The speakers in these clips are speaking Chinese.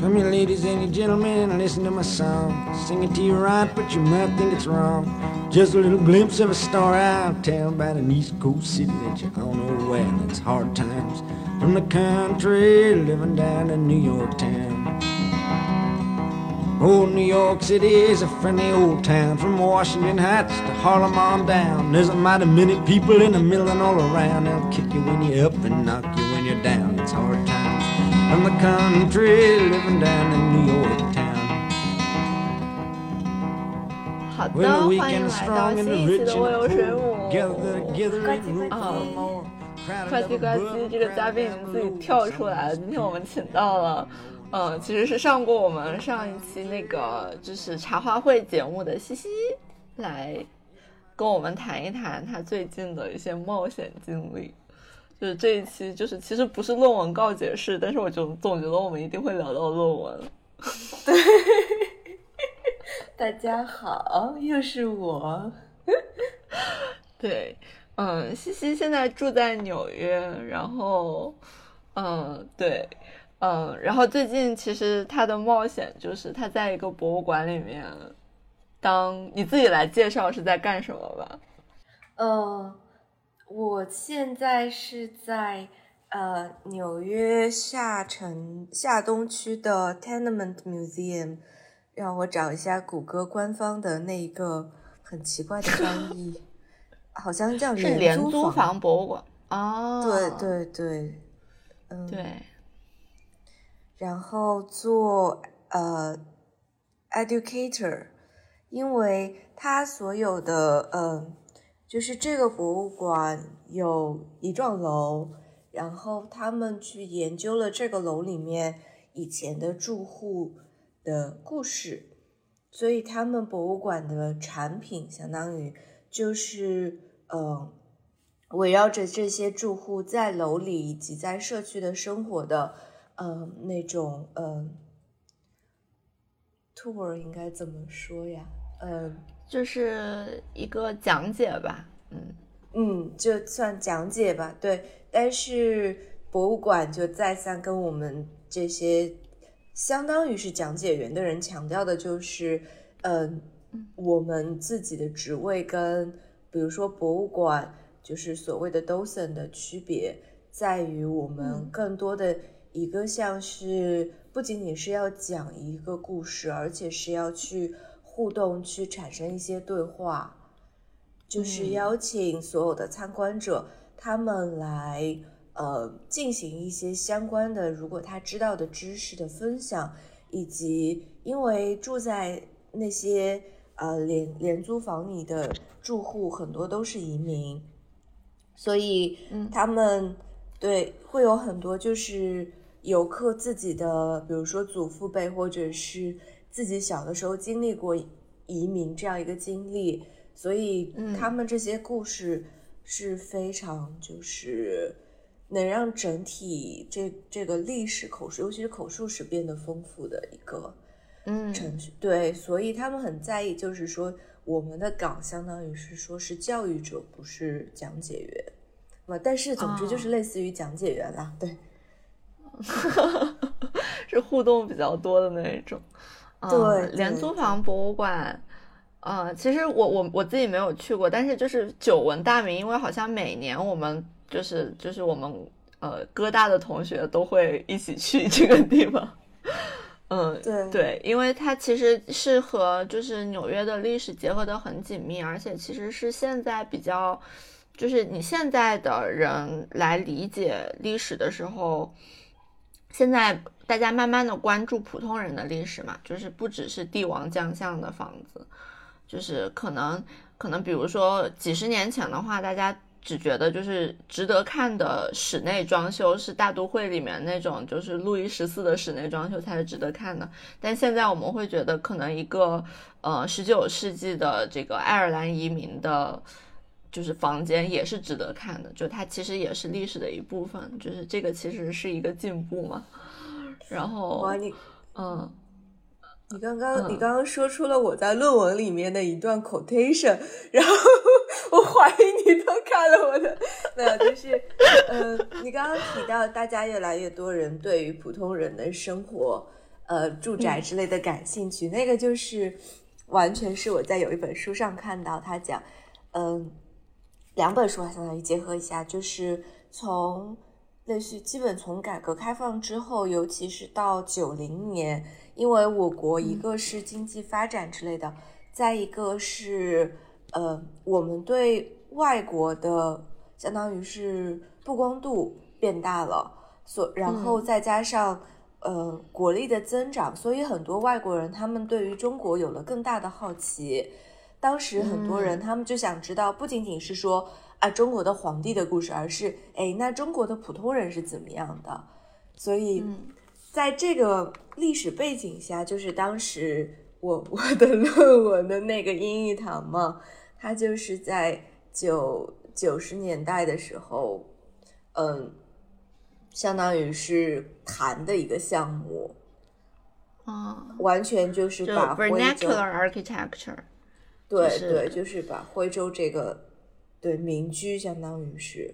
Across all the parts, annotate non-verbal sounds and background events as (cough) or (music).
Come here, ladies and gentlemen, and listen to my song. Sing it to you right, but you might think it's wrong. Just a little glimpse of a star out town about an East Coast city that you all know well. It's hard times from the country, living down in New York town. Oh, New York City is a friendly old town from Washington Heights to Harlem on down. There's a mighty many people in the middle and all around. They'll kick you when you're up and knock you when you're down. It's hard times from the country, living down in New York town. 好的欢迎来到 strong 新一期 rich 的有 the 水母。呱唧呱唧，这个嘉宾已经自己跳出来了。今天我们请到了，嗯，其实是上过我们上一期那个就是茶话会节目的西西，来跟我们谈一谈他最近的一些冒险经历。就是这一期，就是其实不是论文告解式，但是我就总觉得我们一定会聊到论文。对 (laughs) 大家好，又是我。(laughs) 对，嗯，西西现在住在纽约，然后，嗯，对，嗯，然后最近其实他的冒险就是他在一个博物馆里面，当你自己来介绍是在干什么吧？呃，我现在是在呃纽约下城下东区的 Tenement Museum，让我找一下谷歌官方的那一个很奇怪的翻译，好像叫是廉租租房博物馆。哦，对对对，嗯，对，然后做呃 educator，因为他所有的呃，就是这个博物馆有一幢楼，然后他们去研究了这个楼里面以前的住户的故事，所以他们博物馆的产品相当于就是呃。围绕着这些住户在楼里以及在社区的生活的，呃，那种呃，tour 应该怎么说呀？呃，就是一个讲解吧，嗯，嗯，就算讲解吧，对。但是博物馆就再三跟我们这些相当于是讲解员的人强调的，就是，嗯、我们自己的职位跟比如说博物馆，就是所谓的 docent 的区别，在于我们嗯更多的一个像是不仅仅是要讲一个故事，而且是要去互动，去产生一些对话。就是嗯。邀请所有的参观者，他们来呃进行一些相关的，如果他知道的知识的分享，以及因为住在那些呃廉廉租房里的住户很多都是移民，所以嗯。他们对会有很多就是游客自己的，比如说祖父辈或者是自己小的时候经历过移民这样一个经历，所以嗯他们这些故事是非常就是能让整体这这个历史口述，尤其是口述史变得丰富的一个嗯程序。对，所以他们很在意，就是说我们的岗相当于是说是教育者，不是讲解员。那，但是总之就是类似于讲解员啦，对。(laughs) 是互动比较多的那一种。嗯对廉租房博物馆，呃，其实我我我自己没有去过，但是就是久闻大名，因为好像每年我们就是就是我们呃哥大的同学都会一起去 (laughs) 这个地方。嗯，对对，因为它其实是和就是纽约的历史结合的很紧密，而且其实是现在比较，就是你现在的人来理解历史的时候，现在大家慢慢的关注普通人的历史嘛，就是不只是帝王将相的房子，就是可能可能比如说几十年前的话，大家只觉得就是值得看的室内装修是大都会里面那种就是路易十四的室内装修才是值得看的，但现在我们会觉得可能一个呃十九世纪的这个爱尔兰移民的。就是房间也是值得看的，就它其实也是历史的一部分，就是这个其实是一个进步嘛。然后哇，，你嗯，你刚刚、嗯你刚刚说出了我在论文里面的一段 quotation，(laughs) 然后我怀疑你都看了我的，没有，就是嗯，你刚刚提到大家越来越多人对于普通人的生活，呃住宅之类的感兴趣。那个就是完全是我在有一本书上看到他讲，嗯，两本书相当于结合一下，就是从类似基本从改革开放之后，尤其是到九零年，因为我国一个是经济发展之类的，再一个是呃我们对外国的相当于是曝光度变大了，所然后再加上、呃国力的增长，所以很多外国人他们对于中国有了更大的好奇。当时很多人他们就想知道，不仅仅是说啊中国的皇帝的故事，而是哎那中国的普通人是怎么样的？所以嗯。在这个历史背景下，就是当时我 (laughs) 我的论文的那个英语堂嘛，它就是在九九十年代的时候，嗯，相当于是谈的一个项目，啊，完全就是把徽州 vernacular architecture，对就是对，就是把徽州这个对民居相当于是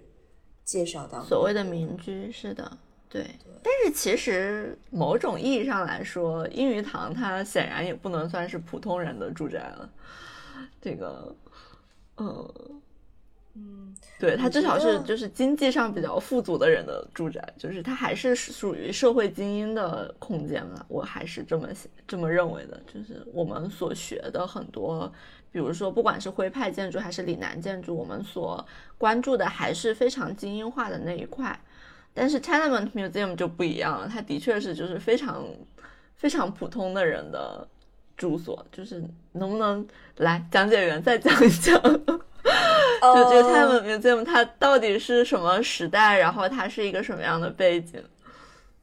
介绍到所谓的民居是的，对。但是其实某种意义上来说，英语堂它显然也不能算是普通人的住宅了。这个，呃，嗯对，它至少是就是经济上比较富足的人的住宅，就是它还是属于社会精英的空间嘛。我还是这么这么认为的，就是我们所学的很多，比如说不管是徽派建筑还是岭南建筑，我们所关注的还是非常精英化的那一块。但是 Tenement Museum 就不一样了，它的确是就是非常非常普通的人的住所，就是能不能来讲解员再讲一讲？就这个 Tenement Museum 它到底是什么时代，然后它是一个什么样的背景？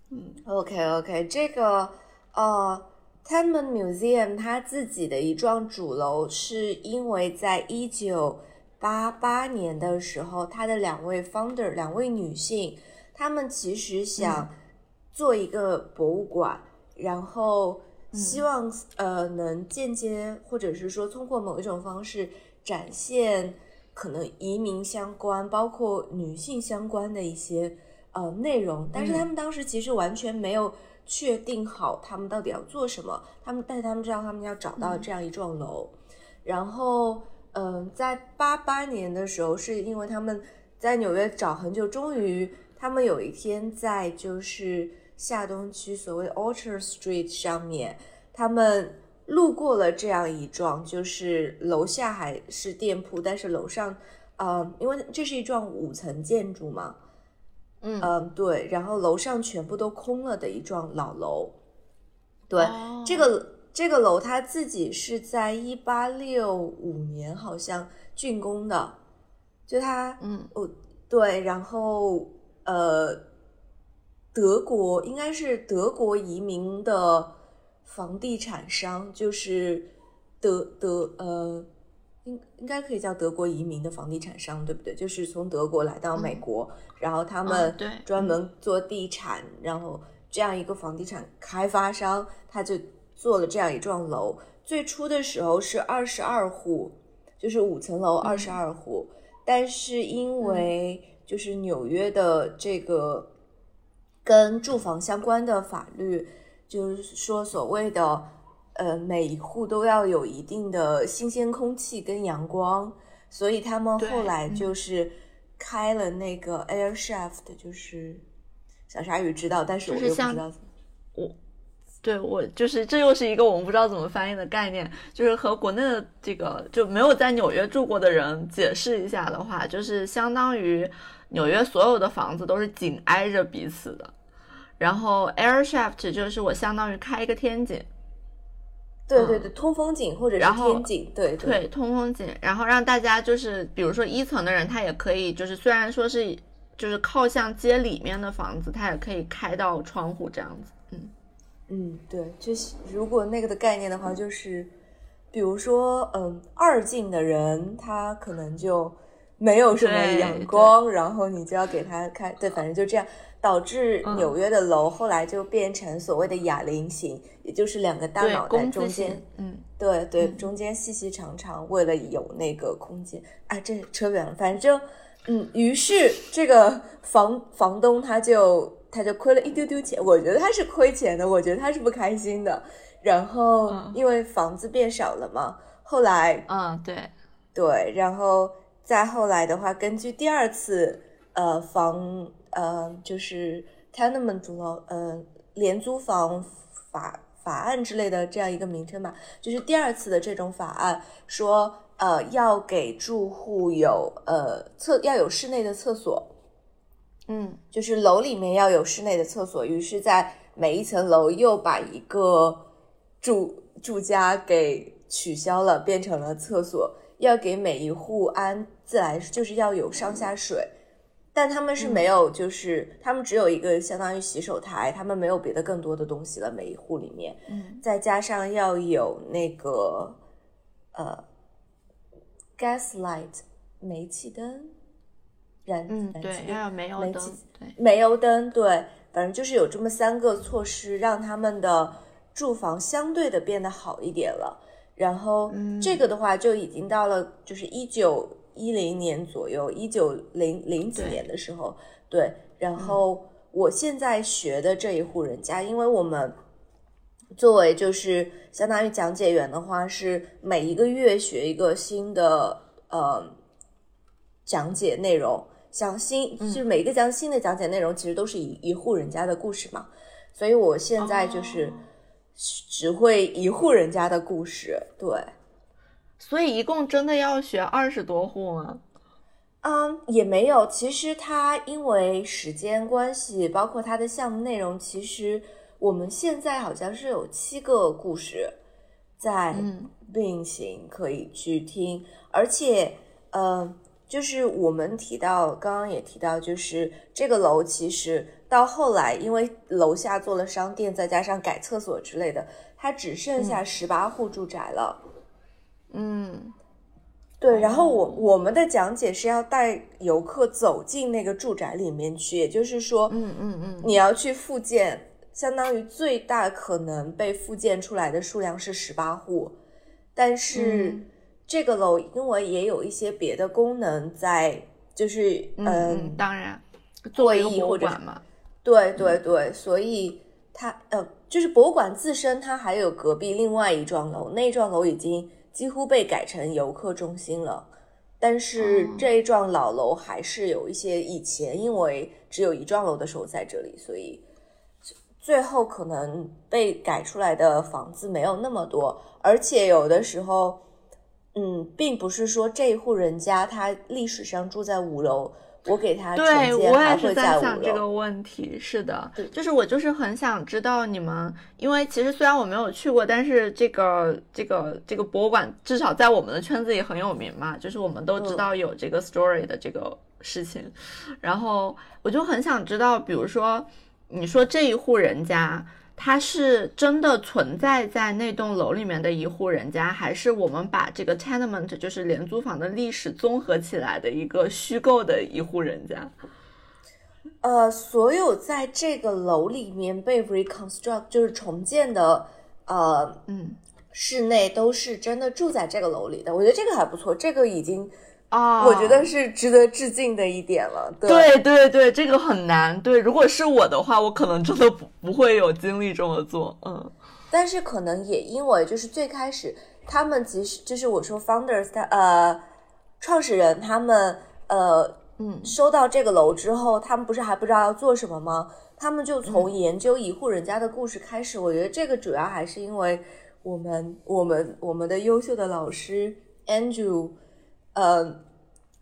嗯 OK OK，这个呃 Tenement Museum 它自己的一幢主楼，是因为在一九八八年的时候，它的两位 founder 两位女性，她们其实想做一个博物馆，然后希望、呃能间接或者是说通过某一种方式展现可能移民相关，包括女性相关的一些呃内容，但是他们当时其实完全没有确定好他们到底要做什么，他们但是他们知道他们要找到这样一幢楼，然后嗯、呃在八八年的时候，是因为他们在纽约找很久，终于他们有一天在就是下东区所谓 Orchard Street 上面，他们路过了这样一幢，就是楼下还是店铺，但是楼上，呃，因为这是一幢五层建筑嘛，嗯嗯，对，然后楼上全部都空了的一幢老楼。对，哦这个这个楼它自己是在一八六五年好像竣工的，就它，嗯哦，对，然后呃，德国应该是德国移民的房地产商，就是德德呃。应应该可以叫德国移民的房地产商，对不对？就是从德国来到美国，然后他们嗯对专门做地产，然后这样一个房地产开发商，他就做了这样一幢楼。最初的时候是二十二户，就是五层楼二十二户，但是因为就是纽约的这个跟住房相关的法律，就是说所谓的呃每一户都要有一定的新鲜空气跟阳光，所以他们后来嗯。就是开了那个 air shaft，就是小鲨鱼知道，但是我又不知道我。对我就是这又是一个我们不知道怎么翻译的概念，就是和国内的这个就没有在纽约住过的人解释一下的话，就是相当于纽约所有的房子都是紧挨着彼此的，然后 air shaft 就是我相当于开一个天井，对对对，通风井或者是天井，对对，通风井，然后让大家就是，比如说一层的人，他也可以，就是虽然说是就是靠向街里面的房子，他也可以开到窗户这样子。嗯，嗯，对，就是如果那个的概念的话，就是比如说，嗯，二进的人他可能就没有什么阳光，然后你就要给他开，对，反正就这样，导致嗯。纽约的楼后来就变成所谓的哑铃型，也就是两个大，脑袋中间，，嗯，对对，嗯。中间细细长长，为了有那个空间，啊，这扯远了，反正嗯，于是这个房房东他就他就亏了一丢丢钱，我觉得他是亏钱的，我觉得他是不开心的。然后嗯。因为房子变少了嘛，后来嗯，对，对，然后再后来的话，根据第二次呃房呃就是 tenement law 呃廉租房法法案之类的这样一个名称嘛，就是第二次的这种法案说呃要给住户有呃厕要有室内的厕所，嗯就是楼里面要有室内的厕所，于是，在每一层楼又把一个住住家给取消了，变成了厕所，要给每一户安自来，就是要有上下水。但他们是没有，就是、他们只有一个相当于洗手台，他们没有别的更多的东西了。每一户里面，嗯再加上要有那个呃 gas light 煤气灯，燃嗯，对，灯要有煤油灯对，煤油灯，对，反正就是有这么三个措施，让他们的住房相对的变得好一点了。然后嗯这个的话，就已经到了就是一九一零年左右，一九零零几年的时候，对。然后我现在学的这一户人家，因为我们作为就是相当于讲解员的话，是每一个月学一个新的呃讲解内容，像新就是每一个讲新的讲解内容，其实都是一一户人家的故事嘛，所以我现在就是哦只会一户人家的故事，对。所以一共真的要学二十多户吗？嗯，也没有。其实它因为时间关系，包括它的项目内容，其实我们现在好像是有七个故事在嗯并行，可以去听。而且，呃，就是我们提到，刚刚也提到，就是这个楼其实到后来，因为楼下做了商店，再加上改厕所之类的，它只剩下十八户住宅了。嗯对，然后我我们的讲解是要带游客走进那个住宅里面去，也就是说，嗯嗯嗯，你要去复建，相当于最大可能被复建出来的数量是十八户，但是嗯。这个楼因为也有一些别的功能在，就是嗯嗯嗯，当然，作为一个博物会议或者馆嘛，对对对，所以它呃，就是博物馆自身，它还有隔壁另外一幢楼，那一幢楼已经几乎被改成游客中心了。但是哦这一幢老楼还是有一些以前因为只有一幢楼的时候在这里，所以最后可能被改出来的房子没有那么多，而且有的时候，嗯，并不是说这一户人家他历史上住在五楼，我给他对我也是在。想这个问题。是的，就是我就是很想知道你们，因为其实虽然我没有去过，但是这个这个这个博物馆至少在我们的圈子里很有名嘛，就是我们都知嗯道有这个 story 的这个事情。然后我就很想知道，比如说你说这一户人家。它是真的存在在那栋楼里面的一户人家，还是我们把这个 tenement 就是廉租房的历史综合起来的一个虚构的一户人家？呃，所有在这个楼里面被 reconstruct 就是重建的，呃，嗯，室内都是真的住在这个楼里的。我觉得这个还不错，这个已经哦，我觉得是值得致敬的一点了。对对对对，这个很难。对，如果是我的话，我可能真的不不会有精力这么做。嗯但是可能也因为就是最开始他们其实就是我说 founders 他呃创始人他们呃嗯收到这个楼之后，他们不是还不知道要做什么吗？他们就从研究一户人家的故事开始。我觉得这个主要还是因为我们我们我们的优秀的老师 Andrew，呃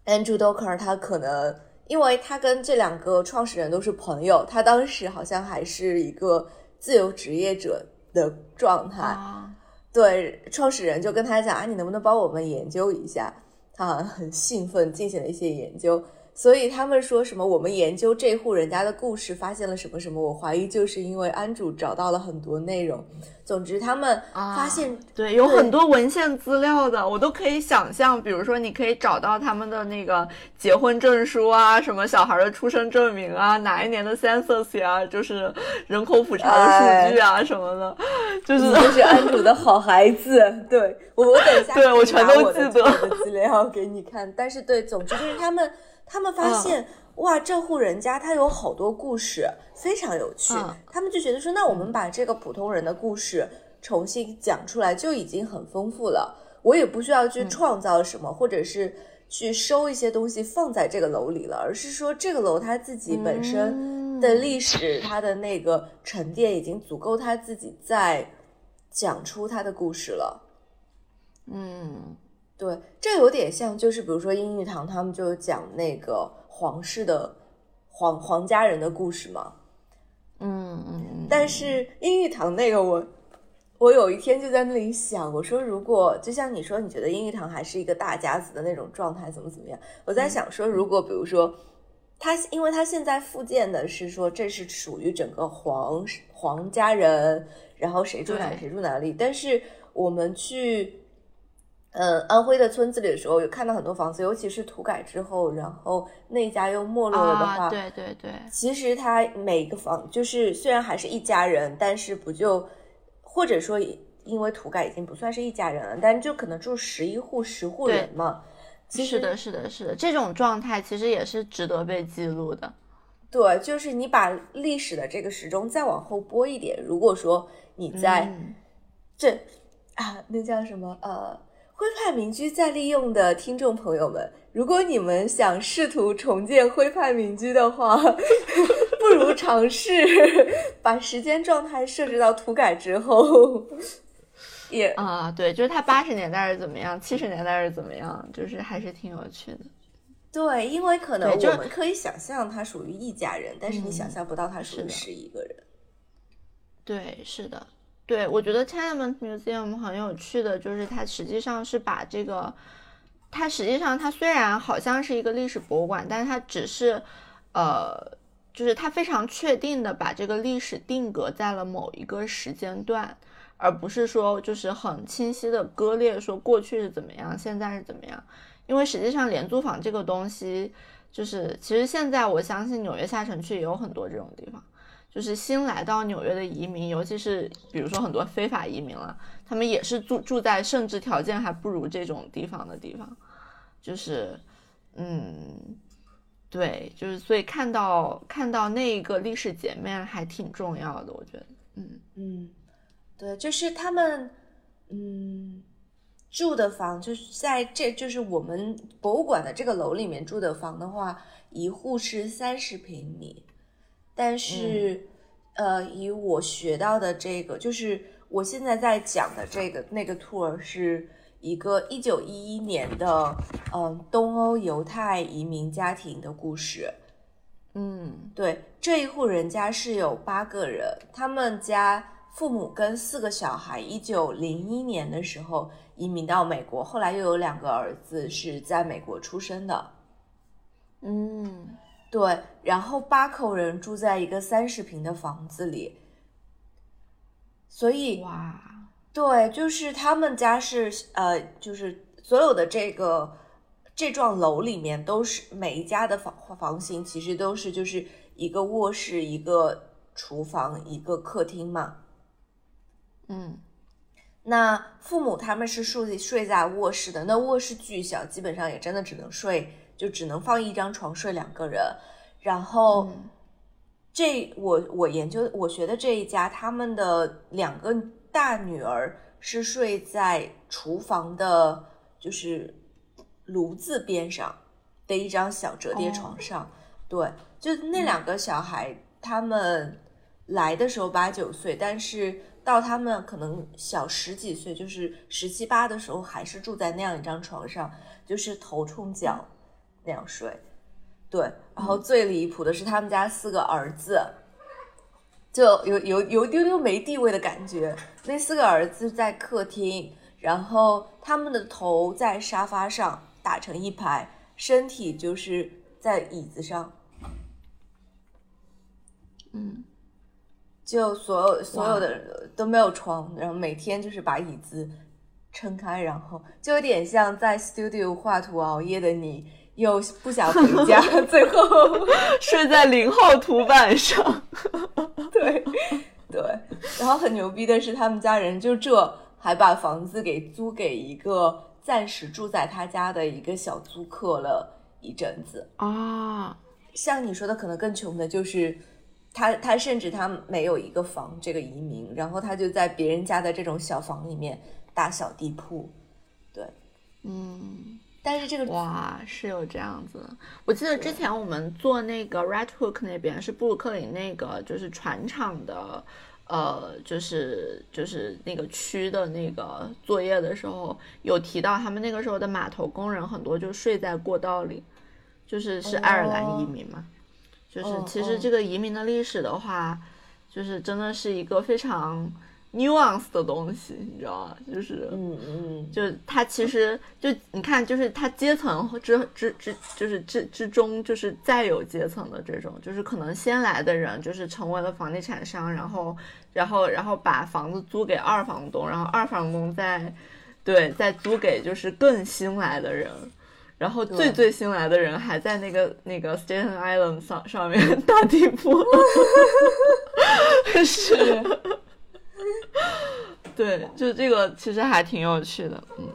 ，Andrew Docker 他可能因为他跟这两个创始人都是朋友，他当时好像还是一个自由职业者的状态。啊，对，创始人就跟他讲啊，你能不能帮我们研究一下？他好像很兴奋，进行了一些研究。所以他们说什么，我们研究这户人家的故事，发现了什么什么。我怀疑就是因为安主找到了很多内容。总之，他们发现、对，有很多文献资料的，我都可以想象。比如说，你可以找到他们的那个结婚证书啊，什么小孩的出生证明啊，哪一年的 census 呀、就是人口普查的数据啊、什么的，就是你就是安主的好孩子。对我，我等一下对我全都记得我的资料给你看。但是对，总之就是他们。他们发现、哇，这户人家他有好多故事，非常有趣。嗯他们就觉得说，那我们把这个普通人的故事重新讲出来，就已经很丰富了。我也不需要去创造什么，或者是去收一些东西放在这个楼里了，而是说这个楼它自己本身的历史，它的那个沉淀已经足够它自己在讲出它的故事了。嗯对，这有点像，就是比如说英语堂，他们就讲那个皇室的皇皇家人的故事嘛。嗯嗯嗯，但是英语堂那个我，我有一天就在那里想，我说如果就像你说，你觉得英语堂还是一个大家子的那种状态，怎么怎么样？我在想说，如果比如说他，因为他现在复建的是说这是属于整个皇皇家人，然后谁住哪里谁住哪里，但是我们去。嗯，安徽的村子里的时候，有看到很多房子，尤其是土改之后，然后那家又没落了的话，啊，对对对，其实他每一个房就是虽然还是一家人，但是不就或者说因为土改已经不算是一家人了，但就可能住十一户十户人嘛。其实是的，是的，是的，这种状态其实也是值得被记录的。对，就是你把历史的这个时钟再往后拨一点，如果说你在嗯这、啊，那叫什么呃，徽派民居再利用的听众朋友们，如果你们想试图重建徽派民居的话，(laughs) 不如尝试把时间状态设置到土改之后，也啊，对，就是他八十年代是怎么样，七十年代是怎么样，就是还是挺有趣的。对，因为可能我们可以想象他属于一家人，但是你嗯想象不到他属于是一个人。对，是的，对，我觉得 Tenement Museum 很有趣的，就是它实际上是把这个，它实际上它虽然好像是一个历史博物馆，但是它只是，呃，就是它非常确定的把这个历史定格在了某一个时间段，而不是说就是很清晰的割裂，说过去是怎么样，现在是怎么样。因为实际上廉租房这个东西，就是其实现在我相信纽约下城区也有很多这种地方。就是新来到纽约的移民，尤其是比如说很多非法移民了，他们也是住住在甚至条件还不如这种地方的地方，就是，嗯，对，就是所以看到看到那一个历史截面还挺重要的，我觉得，嗯。嗯，对，就是他们，嗯，住的房就是在这就是我们博物馆的这个楼里面住的房的话，一户是三十平米，但是，呃，以我学到的这个，就是我现在在讲的这个那个 tour 是一个一九一一年的，嗯、东欧犹太移民家庭的故事。嗯对，这一户人家是有八个人，他们家父母跟四个小孩，一九零一年的时候移民到美国，后来又有两个儿子是在美国出生的。嗯对，然后八口人住在一个三十平的房子里，所以哇，对，就是他们家是呃，就是所有的这个这幢楼里面都是每一家的房房型，其实都是就是一个卧室、一个厨房、一个客厅嘛。嗯那父母他们是睡睡在卧室的，那卧室巨小，基本上也真的只能睡，就只能放一张床睡两个人。然后、嗯这我我研究我学的这一家，他们的两个大女儿是睡在厨房的，就是炉子边上的一张小折叠床上。对，就那两个小孩，他们来的时候八九岁，但是到他们可能小十几岁，就是十七八的时候，还是住在那样一张床上，就是头冲脚那样睡。对，然后最离谱的是他们家四个儿子，就有有有丢丢没地位的感觉。那四个儿子在客厅，然后他们的头在沙发上打成一排，身体就是在椅子上，嗯就所有所有的都没有床，然后每天就是把椅子撑开，然后就有点像在 studio 画图熬夜的你，又不想回家，(laughs) 最后睡在零号图板上，对对，然后很牛逼的是，他们家人就这还把房子给租给一个暂时住在他家的一个小租客了，一阵子。啊，像你说的，可能更穷的就是他，他甚至他没有一个房，这个移民，然后他就在别人家的这种小房里面打小地铺，对，嗯。但是这个哇是有这样子，我记得之前我们做那个 Red Hook 那边是布鲁克林那个就是船厂的，呃，就是就是那个区的那个作业的时候，有提到他们那个时候的码头工人很多就睡在过道里，就是是爱尔兰移民嘛，就是其实这个移民的历史的话，就是真的是一个非常。Nuance 的东西，你知道吗？就是，嗯嗯，就它其实就你看，就是它阶层之之之，就是之之中，就是再有阶层的这种，就是可能先来的人就是成为了房地产商，然后然后然后把房子租给二房东，然后二房东再对再租给就是更新来的人，然后最最新来的人还在那个那个 Staten Island 上上面打地铺，(laughs) 是。(laughs) 对，就这个其实还挺有趣的，嗯。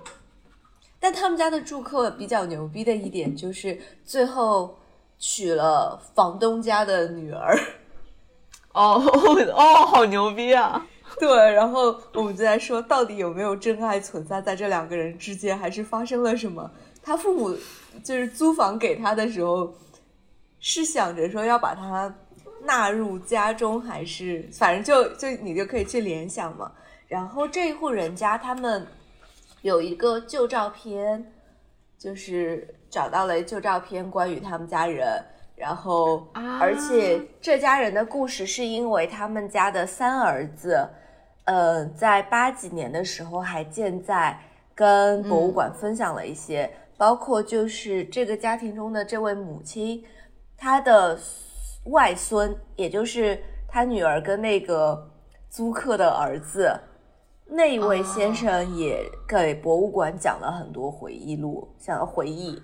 但他们家的住客比较牛逼的一点就是最后娶了房东家的女儿。(laughs) 哦哦，好牛逼啊！对，然后我们就在说，到底有没有真爱存在在这两个人之间，还是发生了什么？他父母就是租房给他的时候，是想着说要把他。纳入家中还是反正就就你就可以去联想嘛。然后这一户人家他们有一个旧照片，就是找到了旧照片关于他们家人。然后而且这家人的故事是因为他们家的三儿子，呃，在八几年的时候还健在，跟博物馆分享了一些，包括就是这个家庭中的这位母亲，她的。外孙，也就是他女儿跟那个租客的儿子，那一位先生也给博物馆讲了很多回忆录，想要回忆。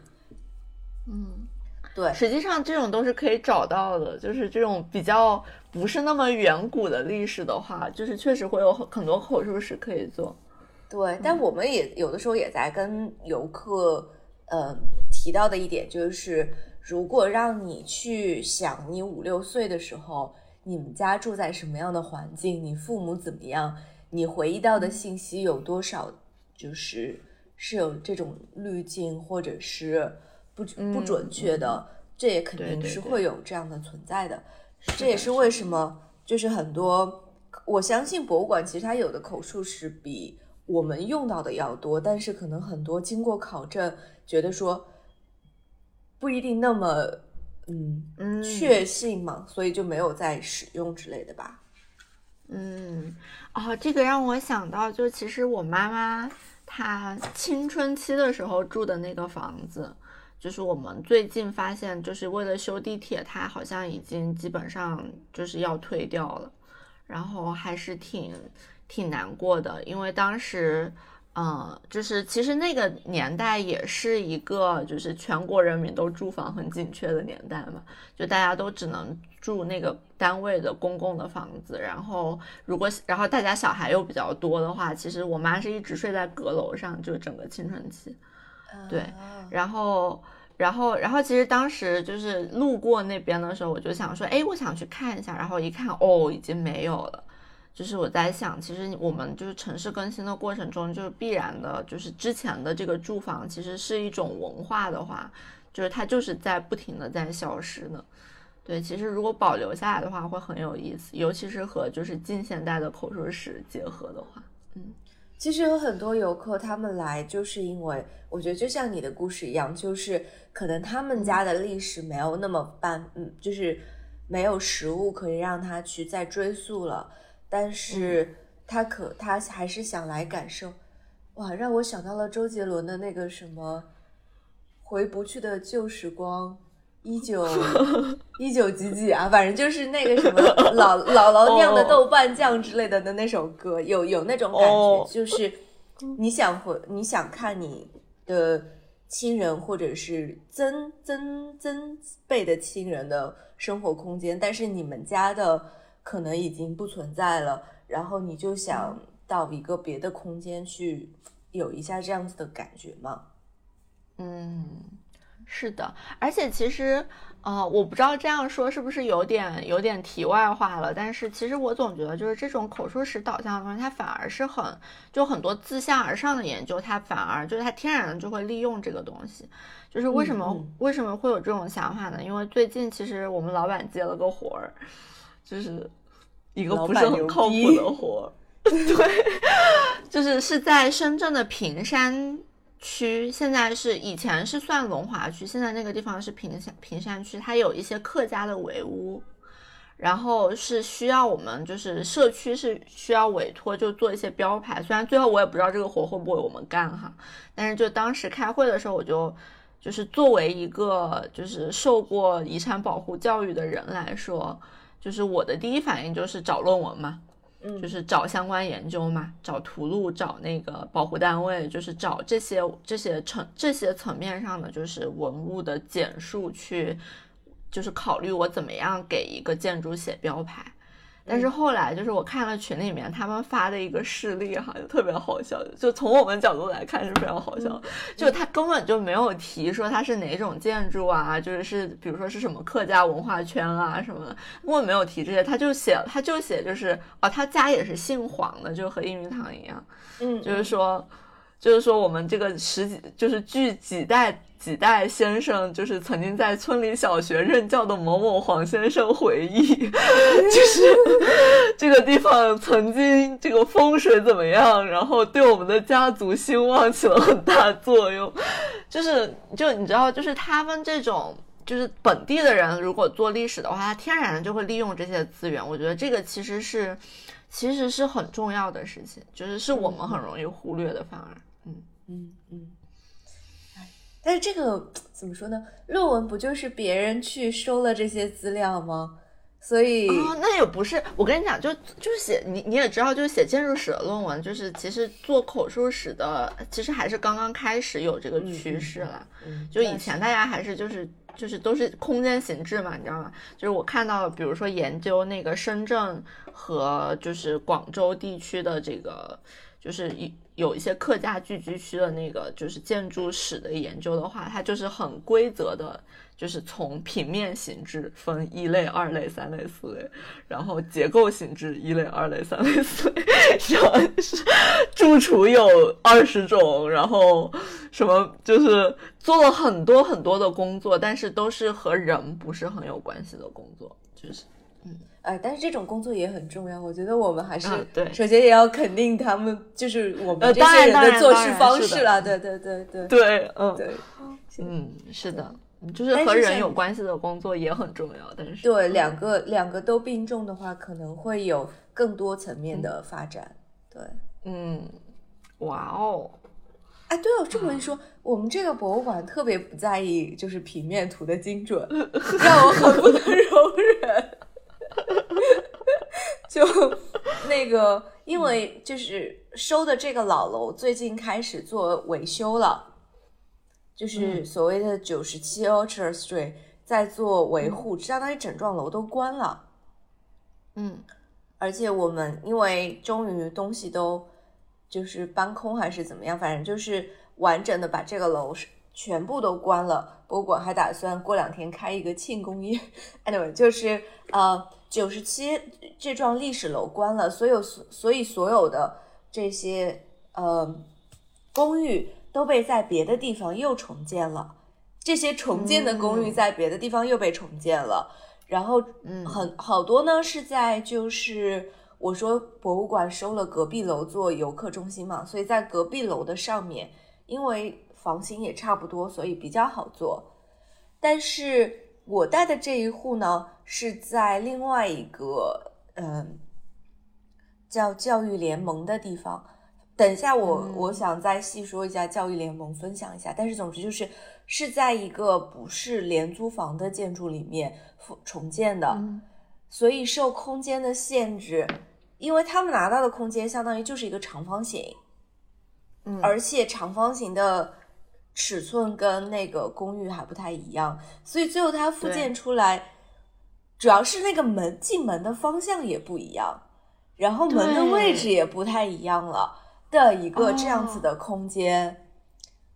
嗯，对，实际上这种都是可以找到的，就是这种比较不是那么远古的历史的话，就是确实会有很很多口述史可以做。对，但我们也有的时候也在跟游客，呃，提到的一点就是。如果让你去想你五六岁的时候，你们家住在什么样的环境，你父母怎么样，你回忆到的信息有多少，就是是有这种滤镜或者是不不准确的，这也肯定是会有这样的存在的。这也是为什么，就是很多我相信博物馆其实它有的口述是比我们用到的要多，但是可能很多经过考证，觉得说。不一定那么，嗯，确信嘛，所以就没有再使用之类的吧。嗯，哦，这个让我想到，就其实我妈妈她青春期的时候住的那个房子，就是我们最近发现，就是为了修地铁，它好像已经基本上就是要退掉了，然后还是挺挺难过的，因为当时。嗯，就是其实那个年代也是一个，就是全国人民都住房很紧缺的年代嘛，就大家都只能住那个单位的公共的房子，然后如果然后大家小孩又比较多的话，其实我妈是一直睡在阁楼上，就整个青春期，对，然后然后然后其实当时就是路过那边的时候，我就想说，哎，我想去看一下，然后一看，哦，已经没有了。就是我在想，其实我们就是城市更新的过程中，就是必然的，就是之前的这个住房其实是一种文化的话，就是它就是在不停的在消失的。对，其实如果保留下来的话，会很有意思，尤其是和就是近现代的口述史结合的话，嗯，其实有很多游客他们来就是因为，我觉得就像你的故事一样，就是可能他们家的历史没有那么办，嗯，就是没有实物可以让他去再追溯了。但是他可他还是想来感受，哇，让我想到了周杰伦的那个什么，回不去的旧时光，一九 (laughs) 一九几几啊，反正就是那个什么姥 (laughs) 姥姥酿的豆瓣酱之类的的那首歌，有有那种感觉，就是你想回你想看你的亲人或者是曾曾曾辈的亲人的生活空间，但是你们家的。可能已经不存在了，然后你就想到一个别的空间去有一下这样子的感觉吗？嗯，是的，而且其实。呃，我不知道这样说是不是有点有点题外话了，但是其实我总觉得就是这种口述史导向的东西，它反而是很就很多自下而上的研究，它反而就是它天然的就会利用这个东西。就是为什么为什么会有这种想法呢？因为最近其实我们老板接了个活儿，就是一个不是很靠谱的活，(laughs) 对，(laughs) 就是是在深圳的坪山。区现在是以前是算龙华区，现在那个地方是坪山平山区，它有一些客家的围屋，然后是需要我们就是社区是需要委托就做一些标牌，虽然最后我也不知道这个活会不会我们干哈，但是就当时开会的时候，我就就是作为一个就是受过遗产保护教育的人来说，就是我的第一反应就是找论文嘛。就是找相关研究嘛，找图录，找那个保护单位，就是找这些这些层这些层面上的就是文物的简述去，就是考虑我怎么样给一个建筑写标牌。但是后来就是我看了群里面他们发的一个事例哈，就特别好笑。就从我们角度来看是非常好笑，就他根本就没有提说它是哪种建筑啊，就是是比如说是什么客家文化圈啊什么的，根本没有提这些，他就写他就写就是哦他家也是姓黄的，就和益民堂一样，嗯，就是说就是说我们这个十几就是据几代。几代先生就是曾经在村里小学任教的某某黄先生回忆，(laughs) 就是 (laughs) 这个地方曾经这个风水怎么样，然后对我们的家族兴旺起了很大作用。就是就你知道，就是他们这种就是本地的人，如果做历史的话，他天然的就会利用这些资源。我觉得这个其实是其实是很重要的事情，就是是我们很容易忽略的，反而嗯嗯嗯。但是这个 (tsk) 怎么说呢？论文不就是别人去收了这些资料吗？所以哦，那也不是。我跟你讲，就就是写你你也知道，就是写建筑史的论文，就是其实做口述史的，其实还是刚刚开始有这个趋势了。嗯就以前大家还是就是就是都是空间形制嘛，你知道吗？就是我看到，比如说研究那个深圳和就是广州地区的这个，就是一。有一些客家聚居区的那个就是建筑史的研究的话，它就是很规则的，就是从平面形制分一类、二类、三类、四类，然后结构形制一类、二类、三类、四类，然后是住处有二十种，然后什么就是做了很多很多的工作，但是都是和人不是很有关系的工作，就是。哎，但是这种工作也很重要。我觉得我们还是对，首先也要肯定他们，就是我们这些人的做事方式了。对对对对对，嗯对，嗯是的，就是和人有关系的工作也很重要。但是对两个两个都并重的话，可能会有更多层面的发展。对，嗯，哇哦，哎，对了，这么一说，我们这个博物馆特别不在意就是平面图的精准，(laughs) 让我很不能容忍。(laughs) 就那个，因为就是收的这个老楼最近开始做维修了，就是所谓的九十七 Orchard Street 在做维护，相当于整幢楼都关了。嗯，而且我们因为终于东西都就是搬空还是怎么样，反正就是完整的把这个楼全部都关了。博物馆还打算过两天开一个庆功宴。(laughs) Anyway，就是呃。九十七这幢历史楼关了，所有所所以所有的这些呃公寓都被在别的地方又重建了，这些重建的公寓在别的地方又被重建了，然后很好多呢是在就是我说博物馆收了隔壁楼做游客中心嘛，所以在隔壁楼的上面，因为房型也差不多，所以比较好做，但是。我带的这一户呢，是在另外一个嗯叫教育联盟的地方。等一下，我我想再细说一下教育联盟，分享一下。但是总之就是是在一个不是廉租房的建筑里面重建的，所以受空间的限制，因为他们拿到的空间相当于就是一个长方形，嗯，而且长方形的。尺寸跟那个公寓还不太一样，所以最后它复建出来，主要是那个门进门的方向也不一样，然后门的位置也不太一样了的一个这样子的空间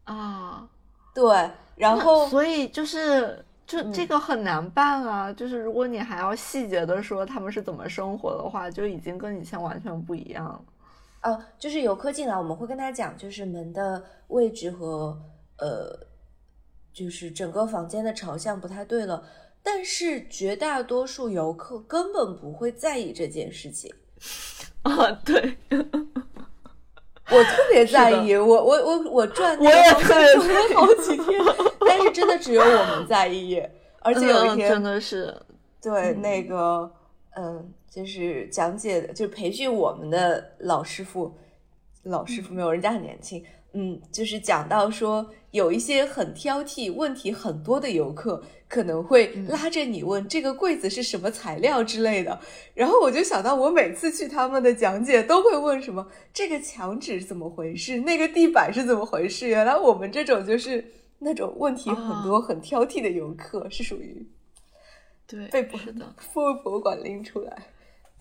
啊。对，然后所以就是就嗯这个很难办啊。就是如果你还要细节的说他们是怎么生活的话，就已经跟以前完全不一样了。呃，就是游客进来，我们会跟他讲，就是门的位置和呃，就是整个房间的朝向不太对了。但是绝大多数游客根本不会在意这件事情，啊，对，(laughs) 我特别在意，我我我我转我也特别转了好几天，但是真的只有我们在意，而且有一天、嗯真的是，对，那个，嗯，就是讲解的，就是培训我们的老师傅，老师傅没有人家很年轻，嗯，就是讲到说，有一些很挑剔、问题很多的游客，可能会拉着你问这个柜子是什么材料之类的，然后我就想到，我每次去他们的讲解都会问什么这个墙纸怎么回事，那个地板是怎么回事，原来我们这种就是那种问题很多、很挑剔的游客是属于。对，被博是的，(laughs) 博博物馆拎出来，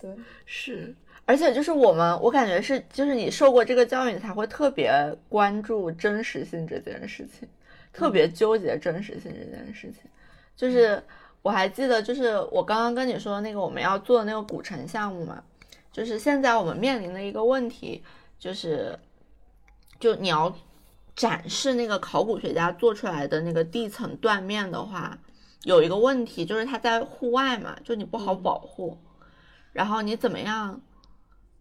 对，是。而且就是我们，我感觉是，就是你受过这个教育，你才会特别关注真实性这件事情，特别纠结真实性这件事情。就是我还记得，就是我刚刚跟你说那个我们要做的那个古城项目嘛，就是现在我们面临的一个问题，就是就你要展示那个考古学家做出来的那个地层断面的话，有一个问题就是它在户外嘛，就你不好保护，然后你怎么样？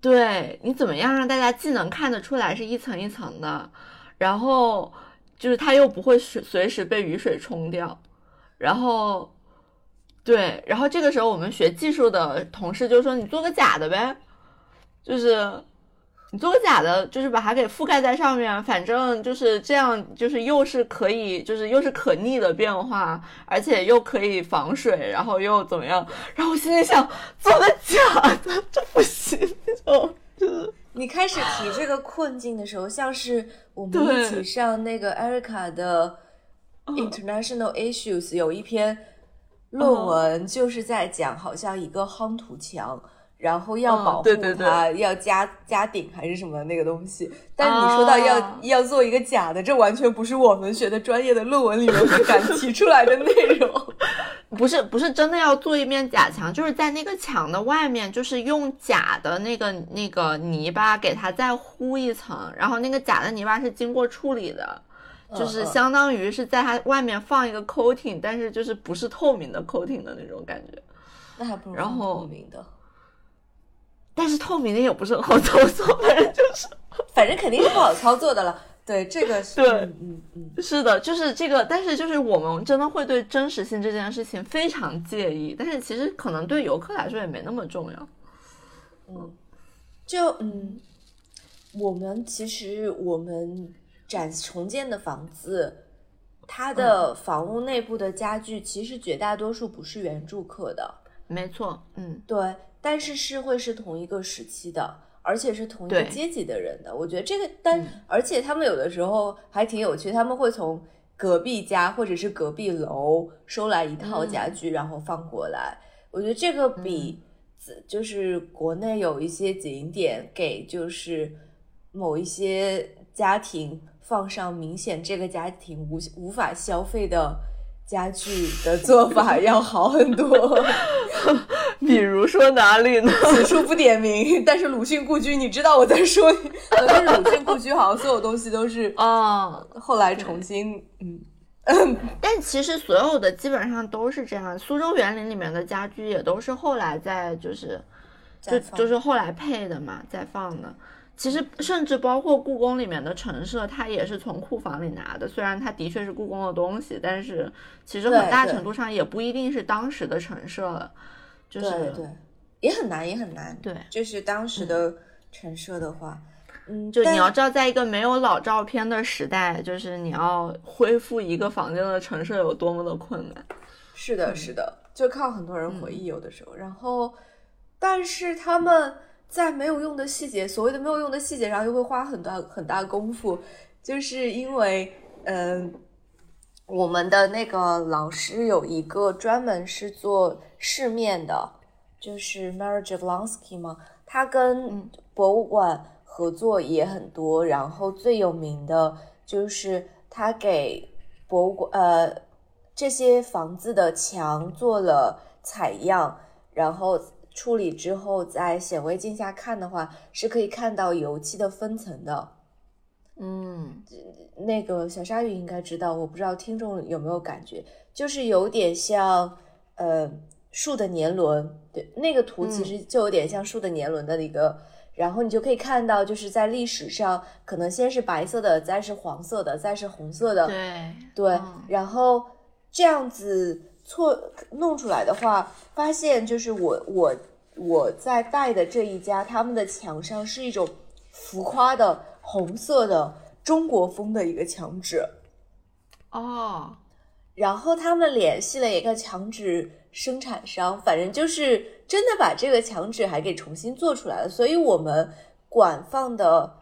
对你怎么样让大家既能看得出来是一层一层的，然后就是它又不会随随时被雨水冲掉，然后对，然后这个时候我们学技术的同事就说你做个假的呗，就是你做个假的，就是把它给覆盖在上面，反正就是这样，就是又是可以，就是又是可逆的变化，而且又可以防水，然后又怎么样？然后我心里想，做个假的这不行，就就是你开始提这个困境的时候，像是我们一起上那个 Erica 的 International Issues 有一篇论文，就是在讲好像一个夯土墙。然后要嗯保护对对。对它，要加加顶还是什么那个东西？但你说到要、啊。要做一个假的，这完全不是我们学的专业的论文里面会敢提出来的内容。(laughs) 不是不是真的要做一面假墙，就是在那个墙的外面，就是用假的那个那个泥巴给它再糊一层，然后那个假的泥巴是经过处理的，就是相当于是在它外面放一个 coating，但是就是不是透明的 coating 的那种感觉，那还不如透明的，但是透明的也不是很好操作，反正就是 (laughs) 反正肯定是不好操作的了。对，这个是对嗯嗯嗯。是的，就是这个，但是就是我们真的会对真实性这件事情非常介意，但是其实可能对游客来说也没那么重要。嗯，就嗯，我们其实我们展重建的房子，它的房屋内部的家具其实绝大多数不是原住客的，没错，嗯，对，但是是会是同一个时期的，而且是同一个阶级的人的。我觉得这个，但、嗯而且他们有的时候还挺有趣，他们会从隔壁家或者是隔壁楼收来一套嗯家具，然后放过来。我觉得这个比、就是国内有一些景点给就是某一些家庭放上明显这个家庭无无法消费的家具的做法 (laughs) 要好很多。(laughs) 比如说哪里呢？(laughs) 此处不点名，但是鲁迅故居，你知道我在说你。呃，但是鲁迅故居好像所有东西都是啊，后来重新，嗯，(laughs) 但其实所有的基本上都是这样。苏州园林里面的家居也都是后来在就是就就是后来配的嘛，再放的。其实甚至包括故宫里面的陈设，它也是从库房里拿的。虽然它的确是故宫的东西，但是其实很大程度上也不一定是当时的陈设了。就是对对，也很难，也很难。对就是当时的陈设的话，嗯，就你要知道，在一个没有老照片的时代，就是你要恢复一个房间的陈设有多么的困难。是的，是的，就靠很多人回忆，有的时候，然后，但是他们在没有用的细节，所谓的没有用的细节上，又会花很大很大功夫，就是因为，嗯、我们的那个老师有一个专门是做饰面的，就是 Mary Jablonski 嘛，他跟嗯博物馆合作也很多，然后最有名的就是他给博物馆呃这些房子的墙做了采样，然后处理之后在显微镜下看的话，是可以看到油漆的分层的。嗯，那个小鲨鱼应该知道，我不知道听众有没有感觉，就是有点像呃树的年轮，对，那个图其实就有点像树的年轮的一个，然后你就可以看到，就是在历史上可能先是白色的，再是黄色的，再是红色的，对对，嗯。然后这样子错弄出来的话，发现就是我我我在带的这一家，他们的墙上是一种浮夸的红色的中国风的一个墙纸，哦，然后他们联系了一个墙纸生产商，反正就是真的把这个墙纸还给重新做出来了，所以我们馆放的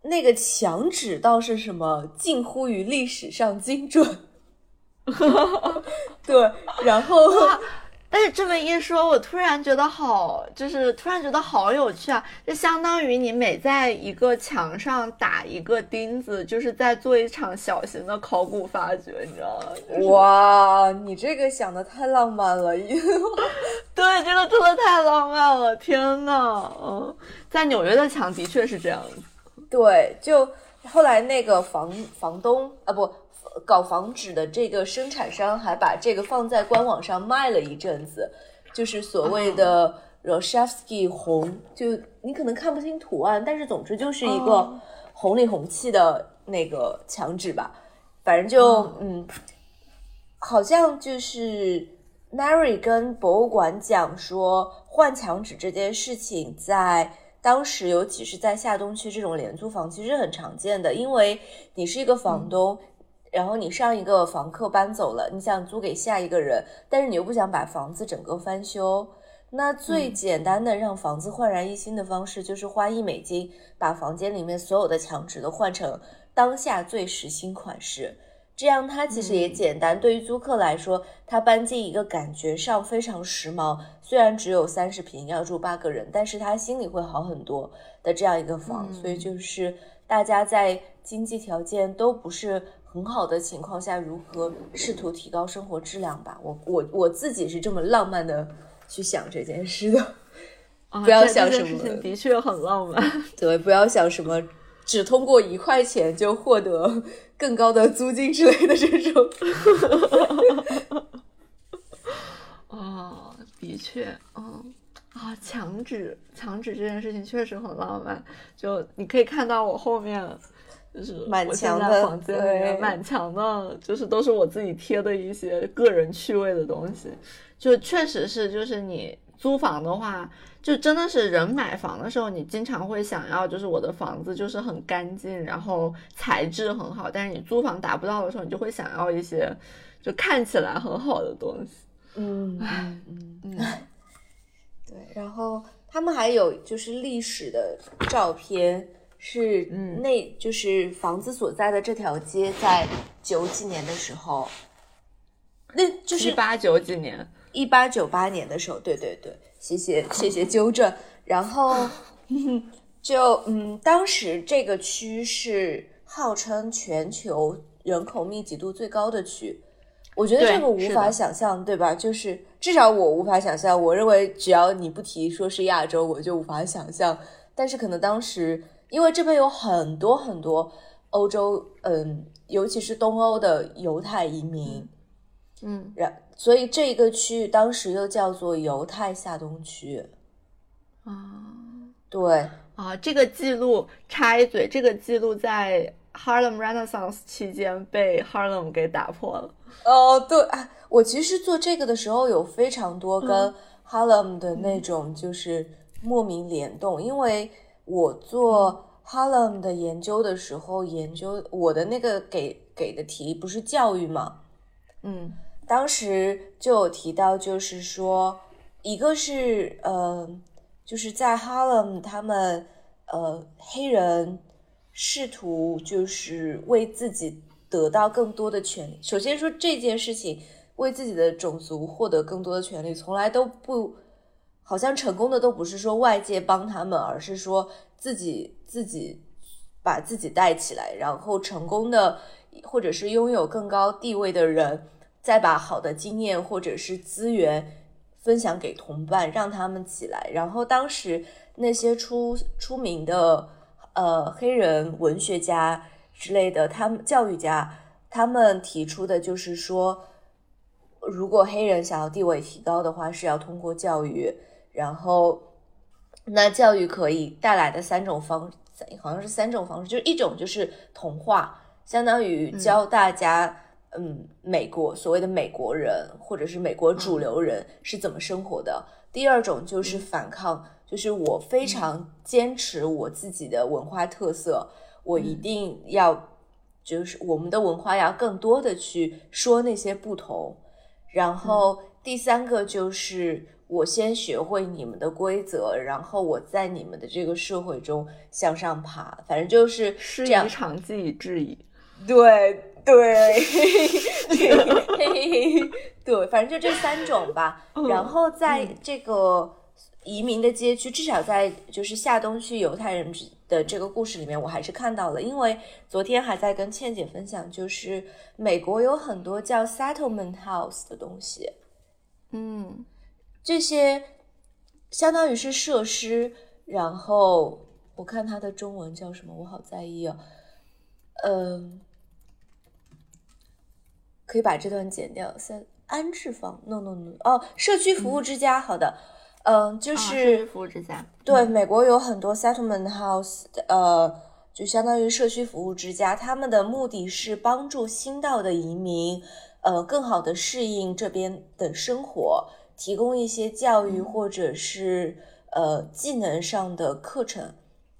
那个墙纸倒是什么近乎于历史上精准。(laughs) 对，然后但是这么一说，我突然觉得好，就是突然觉得好有趣啊！就相当于你每在一个墙上打一个钉子，就是在做一场小型的考古发掘，你知道吗？就是哇，你这个想的太浪漫了，(laughs) 对，这个真的太浪漫了，天呐，嗯，在纽约的墙的确是这样子。对，就后来那个房房东啊不。搞房纸的这个生产商还把这个放在官网上卖了一阵子，就是所谓的 Roshevsky 红，就你可能看不清图案，但是总之就是一个哦。红里红气的那个墙纸吧，反正就、哦。嗯，好像就是 Mary 跟博物馆讲说换墙纸这件事情在。当时，尤其是在下东区这种廉租房，其实很常见的，因为你是一个房东，然后你上一个房客搬走了，你想租给下一个人，但是你又不想把房子整个翻修，那最简单的让房子焕然一新的方式，就是花一美金把房间里面所有的墙纸都换成当下最时兴款式。这样它其实也简单，对于租客来说，他搬进一个感觉上非常时髦，虽然只有三十平，要住八个人，但是他心里会好很多的这样一个房。所以就是大家在经济条件都不是很好的情况下，如何试图提高生活质量吧。我我我自己是这么浪漫的去想这件事的。啊，不要想什么的确很浪漫。(laughs) 对，不要想什么只通过一块钱就获得更高的租金之类的这种。(laughs) 哦，的确，嗯，啊，墙纸，墙纸这件事情确实很浪漫。就你可以看到我后面，就是满墙的房间里对面满墙的，就是都是我自己贴的一些个人趣味的东西。就确实是，就是你租房的话，就真的是人买房的时候，你经常会想要，就是我的房子就是很干净，然后材质很好。但是你租房达不到的时候，你就会想要一些就看起来很好的东西。嗯嗯嗯，嗯，对。然后他们还有就是历史的照片，是嗯那就是房子所在的这条街在九几年的时候，那就是一八九几年，一八九八年的时候，对对对，谢谢谢谢纠正。然后 (laughs) 就嗯，当时这个区是号称全球人口密集度最高的区，我觉得这个无法想象，对吧？就是至少我无法想象。我认为只要你不提说是亚洲，我就无法想象。但是可能当时因为这边有很多很多欧洲，嗯，尤其是东欧的犹太移民。嗯，然所以这个区域当时又叫做犹太下东区。啊对，啊，这个记录插一嘴，这个记录在 Harlem Renaissance 期间被 Harlem 给打破了。哦，对啊，我其实做这个的时候有非常多跟 Harlem 的那种就是莫名联动，因为我做 Harlem 的研究的时候，研究我的那个给给的题不是教育吗，嗯当时就有提到，就是说，一个是呃，就是在 Harlem 他们呃黑人试图就是为自己得到更多的权利。首先说这件事情，为自己的种族获得更多的权利，从来都不好像成功的都不是说外界帮他们，而是说自己自己把自己带起来，然后成功的或者是拥有更高地位的人，再把好的经验或者是资源分享给同伴，让他们起来。然后当时那些出出名的呃黑人文学家之类的，他们教育家，他们提出的就是说，如果黑人想要地位提高的话，是要通过教育，然后。那教育可以带来的三种方，好像是三种方式，就是一种就是同化，相当于教大家，嗯，美国所谓的美国人或者是美国主流人是怎么生活的。第二种就是反抗，就是我非常坚持我自己的文化特色，我一定要，就是我们的文化要更多的去说那些不同。然后第三个就是。我先学会你们的规则，然后我在你们的这个社会中向上爬，反正就是师夷长技以制夷。对对对，反正就这三种吧。然后在这个移民的街区，至少在就是下东区犹太人的这个故事里面，我还是看到了。因为昨天还在跟倩姐分享，就是美国有很多叫 settlement house 的东西。嗯。这些相当于是设施，然后我看它的中文叫什么，我好在意哦。嗯，可以把这段剪掉。三安置房，no no no，哦，社区服务之家，好的，嗯，就是社区服务之家。对，美国有很多 settlement house，呃，就相当于社区服务之家，他们的目的是帮助新到的移民，呃，更好的适应这边的生活。提供一些教育或者是呃技能上的课程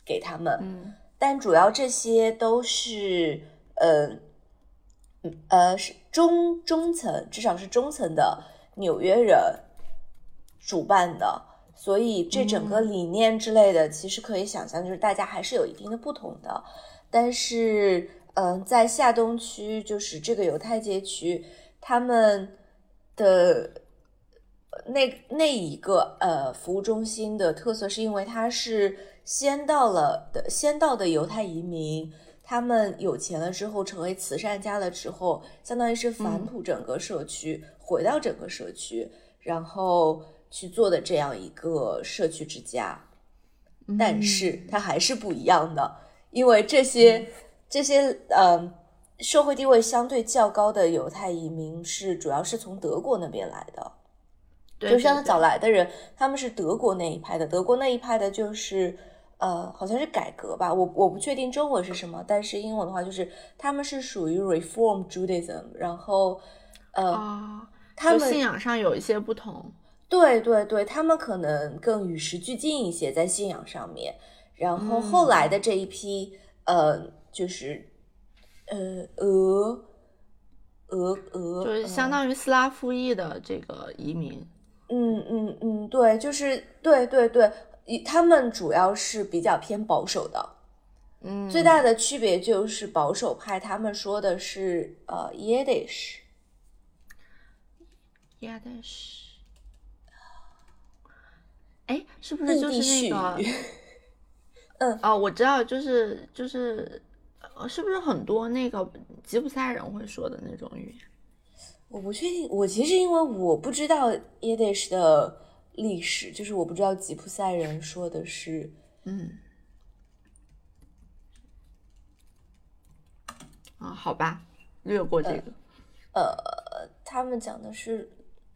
给他们，嗯，但主要这些都是呃呃是中中层，至少是中层的纽约人主办的，所以这整个理念之类的，其实可以想象，就是大家还是有一定的不同的。但是，嗯，在下东区，就是这个犹太街区，他们的。那那一个呃服务中心的特色是因为它是先到了的先到的犹太移民，他们有钱了之后成为慈善家了之后，相当于是反哺整个社区，回到整个社区，然后去做的这样一个社区之家。但是它还是不一样的，因为这些这些呃社会地位相对较高的犹太移民是主要是从德国那边来的。就像他早来的人，他们是德国那一派的。德国那一派的就是，呃，好像是改革吧，我我不确定中文是什么，但是英文的话就是他们是属于 Reform Judaism。然后，呃，他们信仰上有一些不同。对对对，他们可能更与时俱进一些在信仰上面。然后后来的这一批，呃，就是，呃，俄俄俄，就是相当于斯拉夫裔的这个移民。嗯嗯嗯，对，就是对对对，他们主要是比较偏保守的，嗯，最大的区别就是保守派他们说的是呃 Yiddish，Yiddish，哎，是不是就是那个？嗯，哦，我知道，就是就是，呃，是不是很多那个吉普赛人会说的那种语言？我不确定，我其实因为我不知道 Yiddish 的历史，就是我不知道吉普赛人说的是，嗯，啊，好吧，略过这个。呃，他们讲的是，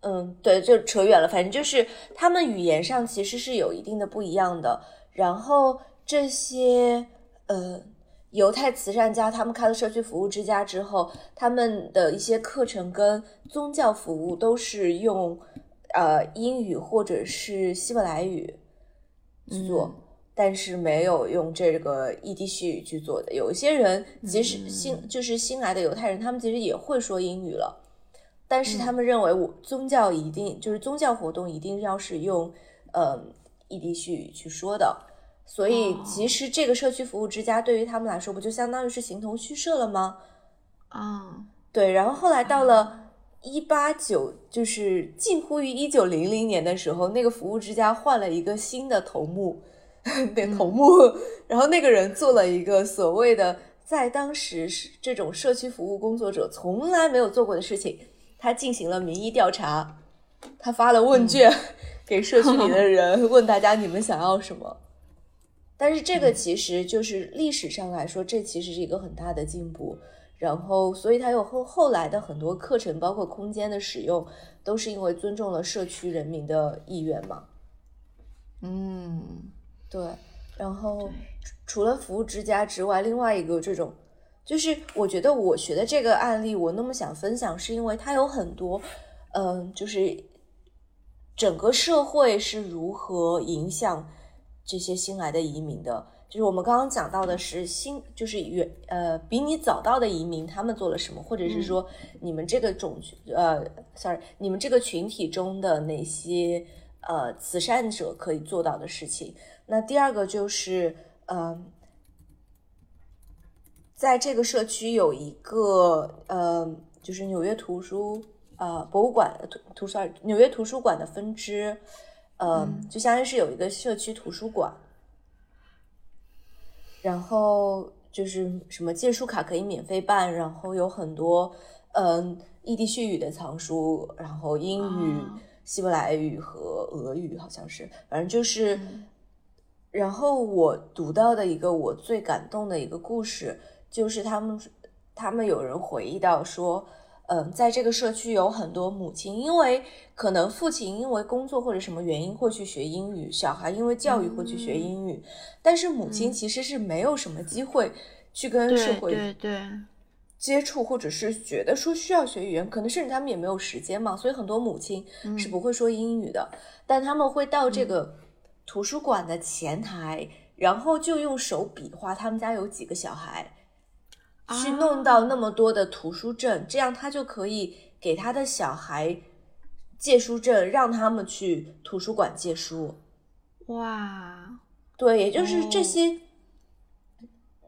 嗯，对，就扯远了。反正就是他们语言上其实是有一定的不一样的。然后这些，呃。犹太慈善家他们开了社区服务之家之后，他们的一些课程跟宗教服务都是用呃英语或者是希伯来语做，但是没有用这个异地西语去做的。有一些人即使新就是新来的犹太人，他们其实也会说英语了，但是他们认为我宗教一定就是宗教活动一定要是用嗯异地西语去说的。所以，其实这个社区服务之家对于他们来说，不就相当于是形同虚设了吗？啊，对。然后后来到了一八九，就是近乎于一九零零年的时候，那个服务之家换了一个新的头目，(laughs) 那头目，然后那个人做了一个所谓的在当时是这种社区服务工作者从来没有做过的事情，他进行了民意调查，他发了问卷 (laughs) 给社区里的人，问大家你们想要什么。但是这个其实就是历史上来说，这其实是一个很大的进步。然后，所以它有后后来的很多课程，包括空间的使用，都是因为尊重了社区人民的意愿嘛。嗯，对。然后除了服务之家之外，另外一个这种，就是我觉得我学的这个案例，我那么想分享，是因为它有很多，嗯，就是整个社会是如何影响这些新来的移民的。就是我们刚刚讲到的是新，就是远呃比你早到的移民他们做了什么，或者是说你们这个种呃，sorry，你们这个群体中的哪些呃慈善者可以做到的事情。那第二个就是呃，在这个社区有一个呃，就是纽约图书呃博物馆图图书纽约图书馆的分支，呃，就相当于是有一个社区图书馆。然后就是什么借书卡可以免费办，然后有很多嗯异地絮语的藏书，然后英语、希伯来语和俄语好像是，反正就是。然后我读到的一个我最感动的一个故事，就是他们他们有人回忆到说。嗯，在这个社区有很多母亲，因为可能父亲因为工作或者什么原因会去学英语，小孩因为教育会去学英语，但是母亲其实是没有什么机会去跟社会对对。接触，或者是觉得说需要学语言，可能甚至他们也没有时间嘛，所以很多母亲是不会说英语的，但他们会到这个图书馆的前台，然后就用手比划他们家有几个小孩。去弄到那么多的图书证，这样他就可以给他的小孩借书证，让他们去图书馆借书。哇，对，也就是这些。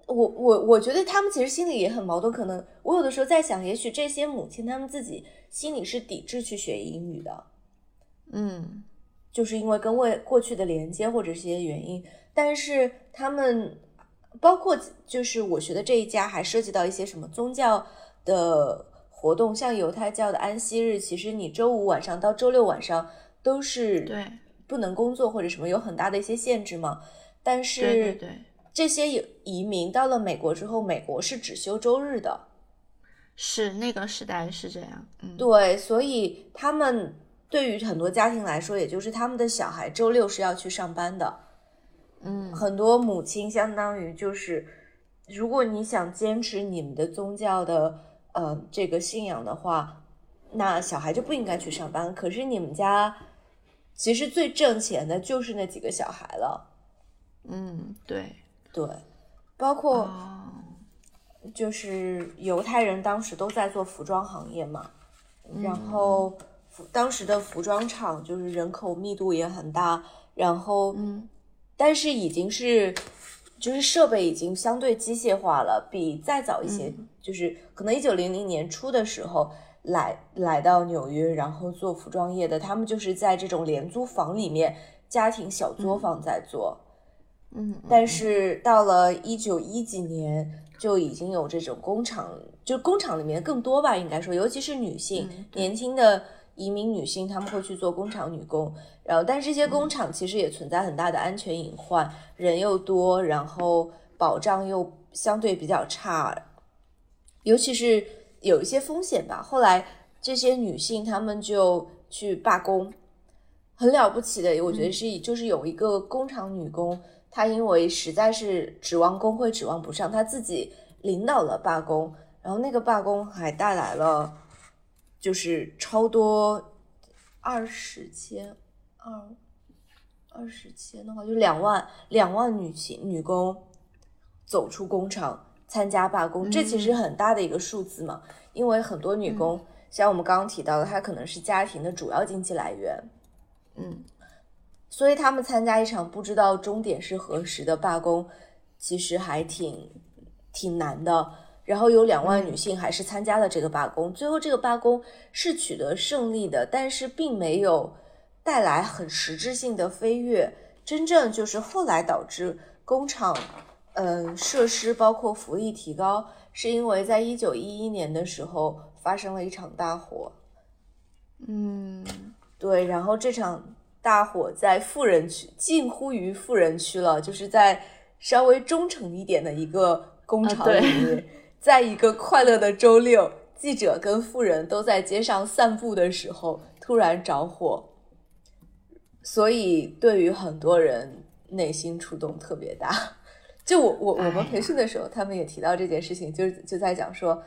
我我我觉得他们其实心里也很矛盾，可能我有的时候在想，也许这些母亲他们自己心里是抵制去学英语的，嗯，就是因为跟未过去的连接或者一些原因，但是他们。包括就是我学的这一家，还涉及到一些什么宗教的活动，像犹太教的安息日，其实你周五晚上到周六晚上都是对不能工作或者什么，有很大的一些限制嘛。但是对这些移民到了美国之后，美国是只休周日的，是那个时代是这样，嗯，对，所以他们对于很多家庭来说，也就是他们的小孩周六是要去上班的。嗯，很多母亲相当于就是，如果你想坚持你们的宗教的呃这个信仰的话，那小孩就不应该去上班。可是你们家其实最挣钱的就是那几个小孩了。嗯，对对，包括就是犹太人当时都在做服装行业嘛，然后当时的服装厂就是人口密度也很大，然后嗯。但是已经是，就是设备已经相对机械化了，比再早一些，就是可能一九零零年初的时候来来到纽约，然后做服装业的，他们就是在这种廉租房里面，家庭小作坊在做，嗯，但是到了一九一几年，就已经有这种工厂，就工厂里面更多吧，应该说，尤其是女性，年轻的。移民女性他们会去做工厂女工，然后但是这些工厂其实也存在很大的安全隐患，人又多，然后保障又相对比较差，尤其是有一些风险吧。后来这些女性她们就去罢工，很了不起的，我觉得是就是有一个工厂女工，她因为实在是指望工会指望不上，她自己领导了罢工，然后那个罢工还带来了。就是超多二十千二二十千的话，就两万两万女性女工走出工厂参加罢工，这其实很大的一个数字嘛。因为很多女工，像我们刚刚提到的，她可能是家庭的主要经济来源，嗯，所以他们参加一场不知道终点是何时的罢工，其实还挺挺难的。然后有两万女性还是参加了这个罢工，最后这个罢工是取得胜利的，但是并没有带来很实质性的飞跃，真正就是后来导致工厂，嗯，设施包括福利提高，是因为在一九一一年的时候发生了一场大火。嗯，对，然后这场大火在富人区，近乎于富人区了，就是在稍微中层一点的一个工厂里面，(laughs) 在一个快乐的周六，记者跟富人都在街上散步的时候，突然着火，所以对于很多人内心触动特别大。(laughs) 就我我我们培训的时候，他们也提到这件事情，就是就在讲说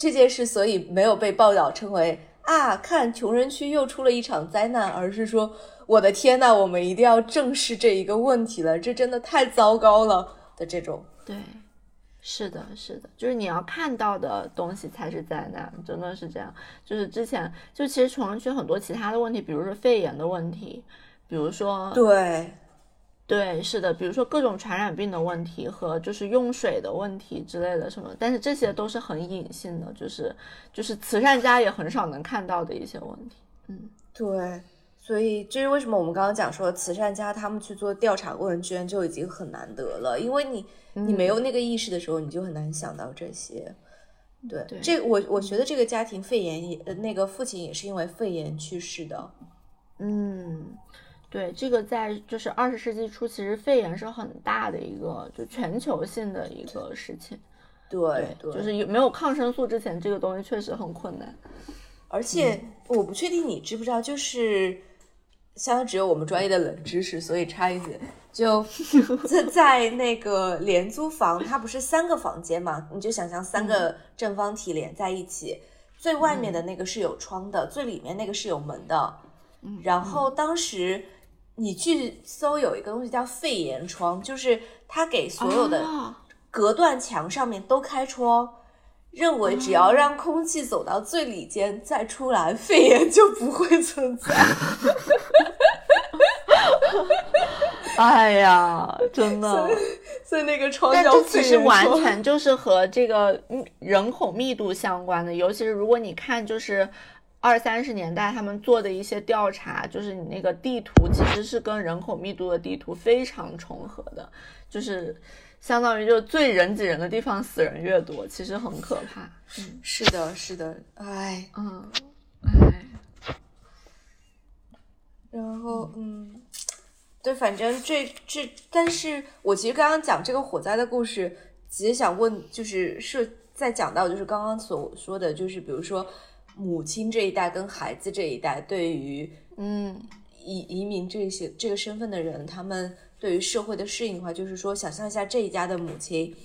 这件事，所以没有被报道称为。啊！看穷人区又出了一场灾难，而是说，我的天呐，我们一定要正视这一个问题了，这真的太糟糕了的这种。对，是的，是的，就是你要看到的东西才是灾难，真的是这样。就是之前就其实穷人区很多其他的问题，比如说肺炎的问题，比如说对。对，是的，比如说各种传染病的问题和就是用水的问题之类的什么，但是这些都是很隐性的，就是就是慈善家也很少能看到的一些问题。嗯，对，所以这是为什么我们刚刚讲说慈善家他们去做调查问卷就已经很难得了，因为你你没有那个意识的时候，你就很难想到这些。对，这我我觉得这个家庭肺炎也，那个父亲也是因为肺炎去世的。嗯。对，这个在就是二十世纪初，其实肺炎是很大的一个，就全球性的一个事情。对，就是有没有抗生素之前，这个东西确实很困难。而且我不确定你知不知道，就是相当只有我们专业的冷知识，所以插一句，就 (laughs) 在在那个廉租房，它不是三个房间嘛？你就想象三个正方体连在一起，最外面的那个是有窗的，最里面那个是有门的。然后当时。你去搜有一个东西叫肺炎窗，就是它给所有的隔断墙上面都开窗，认为只要让空气走到最里间再出来，肺炎就不会存在。(laughs) 哎呀，真的，所以那个窗叫肺炎其实完全就是和这个人口密度相关的，尤其是如果你看就是。二三十年代他们做的一些调查，就是你那个地图其实是跟人口密度的地图非常重合的，就是相当于就是最人挤人的地方死人越多，其实很可怕。嗯，是的，是的，哎，嗯，哎，然后嗯，对，反正这这，但是我其实刚刚讲这个火灾的故事，其实想问，就是是在讲到就是刚刚所说的就是比如说。母亲这一代跟孩子这一代，对于嗯移移民这些这个身份的人，他们对于社会的适应的话，就是说，想象一下这一家的母亲，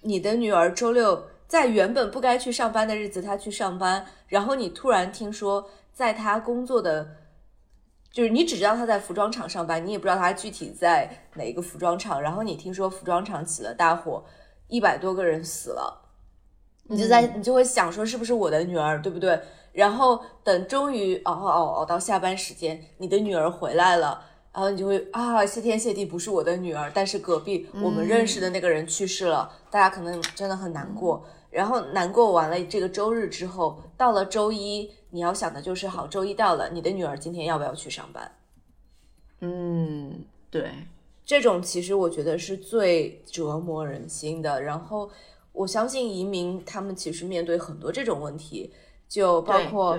你的女儿周六在原本不该去上班的日子，她去上班，然后你突然听说，在她工作的，就是你只知道她在服装厂上班，你也不知道她具体在哪一个服装厂，然后你听说服装厂起了大火，一百多个人死了。你就在你就会想说是不是我的女儿，对不对？然后等终于熬熬熬到下班时间，你的女儿回来了，然后你就会啊，谢天谢地不是我的女儿，但是隔壁我们认识的那个人去世了，大家可能真的很难过。然后难过完了这个周日之后，到了周一，你要想的就是好，周一到了，你的女儿今天要不要去上班？嗯，对，这种其实我觉得是最折磨人心的。然后。我相信移民他们其实面对很多这种问题，就包括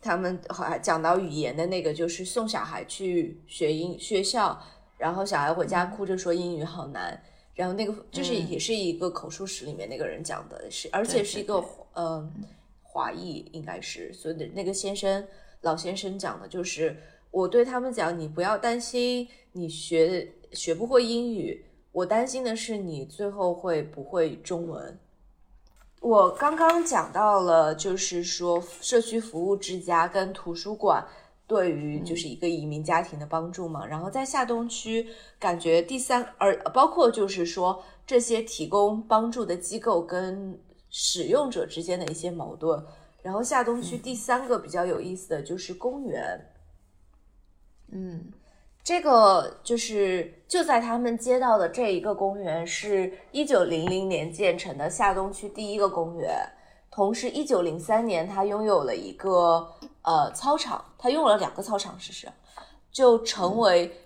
他们还讲到语言的那个，就是送小孩去学英学校，然后小孩回家哭着说英语好难，然后那个就是也是一个口述史里面那个人讲的，是而且是一个嗯华裔应该是，所以的那个先生老先生讲的就是我对他们讲，你不要担心你学学不会英语。我担心的是你最后会不会中文。我刚刚讲到了，就是说社区服务之家跟图书馆对于就是一个移民家庭的帮助嘛。然后在下东区，感觉第三，而包括就是说这些提供帮助的机构跟使用者之间的一些矛盾。然后下东区第三个比较有意思的就是公园，嗯。这个就是就在他们街道的这一个公园，是一九零零年建成的下东区第一个公园。同时，一九零三年，它拥有了一个呃操场，它拥有了两个操场，事实就成为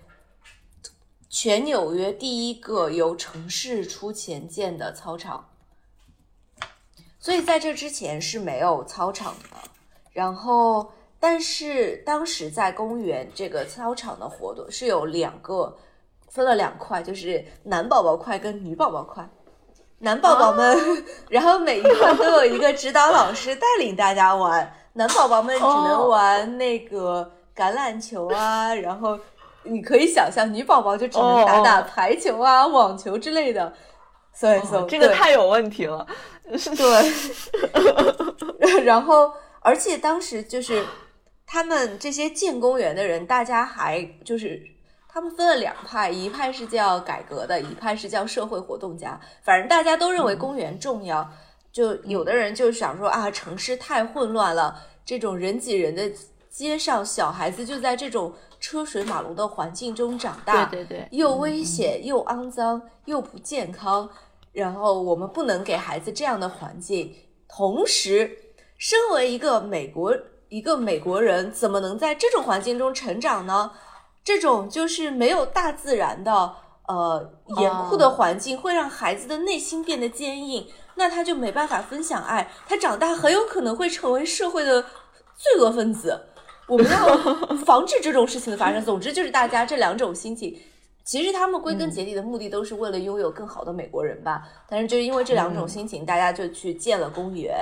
全纽约第一个由城市出钱建的操场，所以在这之前是没有操场的。然后，但是当时在公园这个操场的活动是有两个，分了两块，就是男宝宝块跟女宝宝块。男宝宝们，(laughs) 然后每一块都有一个指导老师带领大家玩。男宝宝们只能玩那个橄榄球啊，然后你可以想象，女宝宝就只能打打排球啊、网球之类的。所以说，这个太有问题了。(laughs) 对，(laughs) 然后。而且当时就是他们这些建公园的人，大家还就是他们分了两派，一派是叫改革的，一派是叫社会活动家。反正大家都认为公园重要，就有的人就想说啊，城市太混乱了，这种人挤人的街上，小孩子就在这种车水马龙的环境中长大，对对对，又危险又肮脏又不健康。然后我们不能给孩子这样的环境，同时。身为一个美国一个美国人，怎么能在这种环境中成长呢？这种就是没有大自然的呃严酷的环境，会让孩子的内心变得坚硬，那他就没办法分享爱，他长大很有可能会成为社会的罪恶分子。我们要 (laughs) 防止这种事情的发生。总之就是大家这两种心情，其实他们归根结底的目的都是为了拥有更好的美国人吧。但是就是因为这两种心情，大家就去建了公园。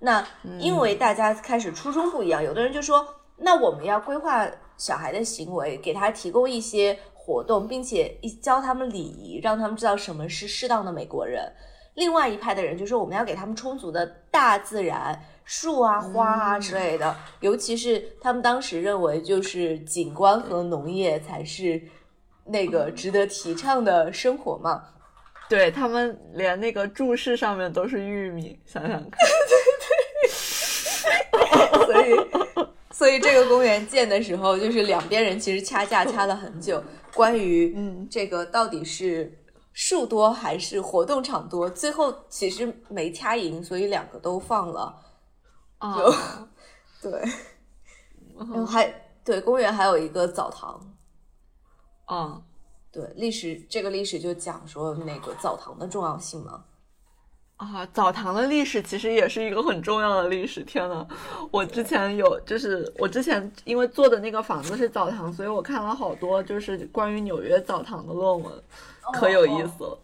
那因为大家开始初衷不一样，有的人就说，那我们要规划小孩的行为，给他提供一些活动，并且一教他们礼仪，让他们知道什么是适当的美国人。另外一派的人就说，我们要给他们充足的大自然，树啊、花啊之类的，尤其是他们当时认为，就是景观和农业才是那个值得提倡的生活嘛。对他们连那个注释上面都是玉米，想想看。(laughs) (laughs) 所以，所以这个公园建的时候，就是两边人其实掐架掐了很久。关于嗯，这个到底是树多还是活动场多，最后其实没掐赢，所以两个都放了。(laughs) 就对，然后还对公园还有一个澡堂。啊，对，历史这个历史就讲说那个澡堂的重要性嘛。啊，澡堂的历史其实也是一个很重要的历史。天呐，我之前有，就是我之前因为做的那个房子是澡堂，所以我看了好多就是关于纽约澡堂的论文，可有意思了。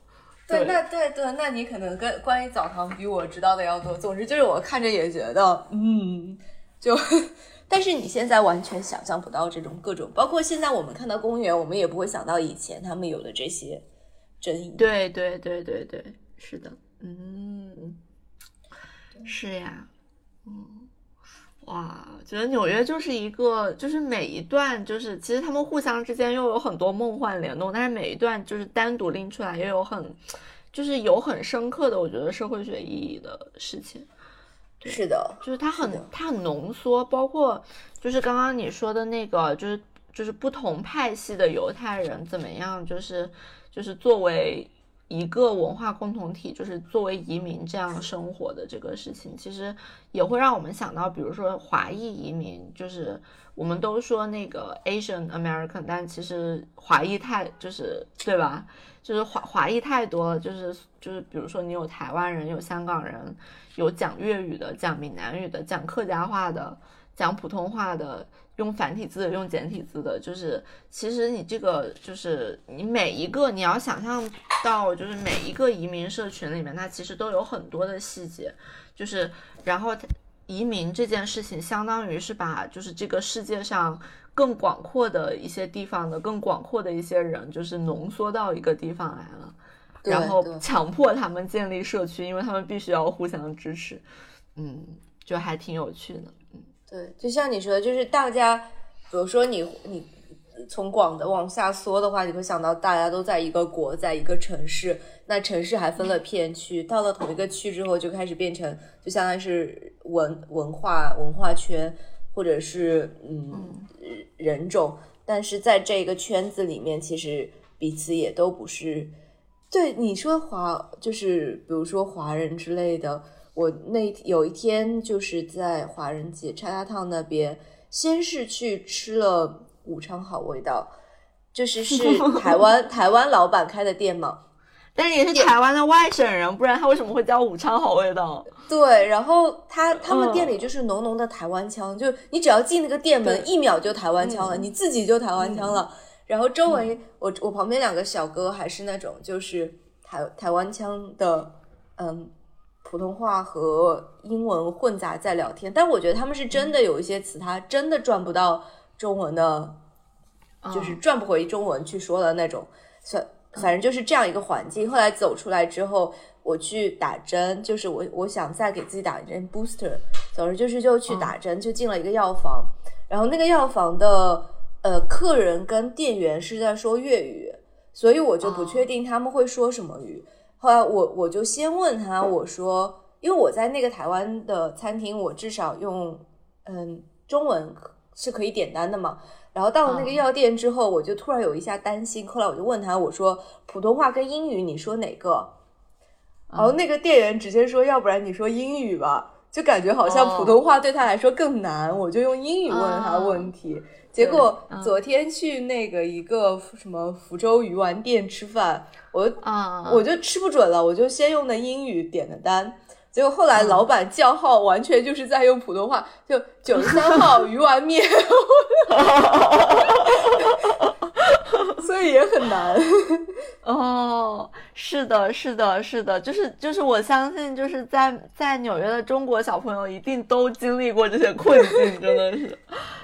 对，那对对，那你可能跟关于澡堂比我知道的要多。总之就是我看着也觉得，嗯，就，但是你现在完全想象不到这种各种，包括现在我们看到公园，我们也不会想到以前他们有的这些争议。对对对对对，是的。嗯，是呀，嗯，哇，觉得纽约就是一个，就是每一段，就是其实他们互相之间又有很多梦幻联动，但是每一段就是单独拎出来，又有很，就是有很深刻的，我觉得社会学意义的事情。是的，就是它很它很浓缩，包括就是刚刚你说的那个，就是就是不同派系的犹太人怎么样，就是就是作为。一个文化共同体，就是作为移民这样生活的这个事情，其实也会让我们想到，比如说华裔移民，就是我们都说那个 Asian American，但其实华裔太就是对吧？就是华华裔太多了，就是就是比如说你有台湾人，有香港人，有讲粤语的，讲闽南语的，讲客家话的，讲普通话的。用繁体字的，用简体字的，就是其实你这个就是你每一个你要想象到，就是每一个移民社群里面，它其实都有很多的细节，就是然后移民这件事情，相当于是把就是这个世界上更广阔的一些地方的更广阔的一些人，就是浓缩到一个地方来了，然后强迫他们建立社区，因为他们必须要互相支持，嗯，就还挺有趣的。对，就像你说的，就是大家，比如说你你从广的往下缩的话，你会想到大家都在一个国，在一个城市，那城市还分了片区，到了同一个区之后，就开始变成就相当于是文文化文化圈，或者是嗯人种，但是在这个圈子里面，其实彼此也都不是。对你说华，就是比如说华人之类的。我那有一天就是在华人街叉叉烫那边，先是去吃了武昌好味道，就是是 (laughs) 台湾台湾老板开的店嘛。但是也是台湾的外省人，不然他为什么会叫武昌好味道？对，然后他他们店里就是浓浓的台湾腔，就你只要进那个店门，一秒就台湾腔了，你自己就台湾腔了。然后周围我我旁边两个小哥还是那种就是台台湾腔的，嗯，普通话和英文混杂在聊天，但我觉得他们是真的有一些词，他真的转不到中文的，就是转不回中文去说的那种，算。反正就是这样一个环境。后来走出来之后，我去打针，就是我我想再给自己打一针 booster。总之就是就去打针，就进了一个药房。然后那个药房的呃客人跟店员是在说粤语，所以我就不确定他们会说什么语。后来我我就先问他，我说，因为我在那个台湾的餐厅，我至少用嗯中文是可以点单的嘛。然后到了那个药店之后，我就突然有一下担心。后来我就问他，我说普通话跟英语你说哪个？然后那个店员直接说，要不然你说英语吧，就感觉好像普通话对他来说更难。我就用英语问了他问题。结果昨天去那个一个什么福州鱼丸店吃饭，我我就吃不准了，我就先用的英语点的单。结果后来老板叫号，完全就是在用普通话，就九十三号 (laughs) 鱼丸面，(laughs) 所以也很难。(laughs) 哦，是的，是的，是的，就是就是，我相信就是在在纽约的中国小朋友一定都经历过这些困境，(laughs) 真的是。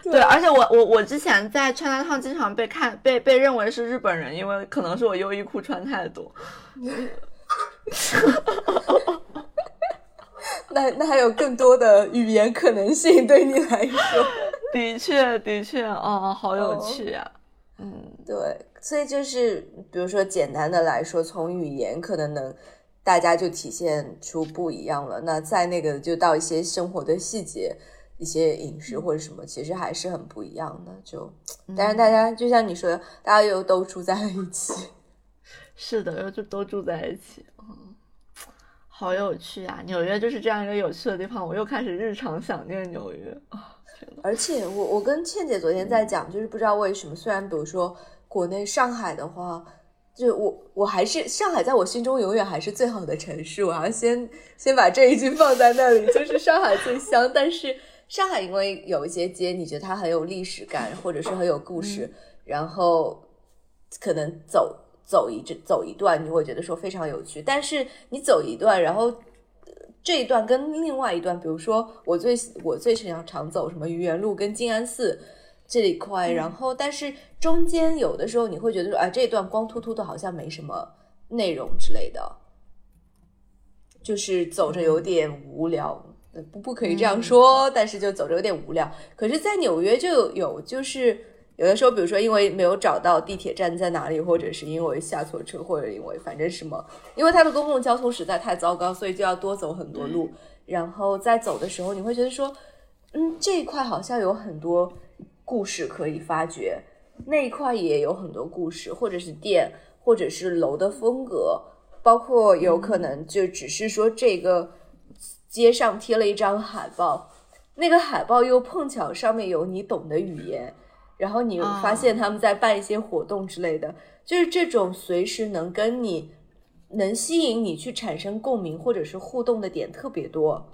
对，而且我我我之前在川大烫经常被看被被认为是日本人，因为可能是我优衣库穿太多。(laughs) 那那还有更多的语言可能性对你来说，的确的确哦，好有趣啊，嗯，对，所以就是比如说简单的来说，从语言可能能大家就体现出不一样了。那在那个就到一些生活的细节，一些饮食或者什么，其实还是很不一样的。就但是大家就像你说的，大家又都住在了一起，(laughs) 是的，又就都住在一起。好有趣啊！纽约就是这样一个有趣的地方，我又开始日常想念纽约啊！而且我我跟倩姐昨天在讲，就是不知道为什么，虽然比如说国内上海的话，就我我还是上海，在我心中永远还是最好的城市。我要先先把这一句放在那里，就是上海最香。但是上海因为有一些街，你觉得它很有历史感，或者是很有故事，然后可能走。走一这走一段，你会觉得说非常有趣。但是你走一段，然后这一段跟另外一段，比如说我最我最常常走什么愚园路跟静安寺这一块，然后但是中间有的时候你会觉得说，哎，这一段光秃秃的，好像没什么内容之类的，就是走着有点无聊。不不可以这样说，但是就走着有点无聊。可是，在纽约就有就是。有的时候，比如说因为没有找到地铁站在哪里，或者是因为下错车，或者因为反正什么，因为它的公共交通实在太糟糕，所以就要多走很多路。然后在走的时候，你会觉得说，嗯，这一块好像有很多故事可以发掘，那一块也有很多故事，或者是店，或者是楼的风格，包括有可能就只是说这个街上贴了一张海报，那个海报又碰巧上面有你懂的语言。然后你发现他们在办一些活动之类的，就是这种随时能跟你能吸引你去产生共鸣或者是互动的点特别多，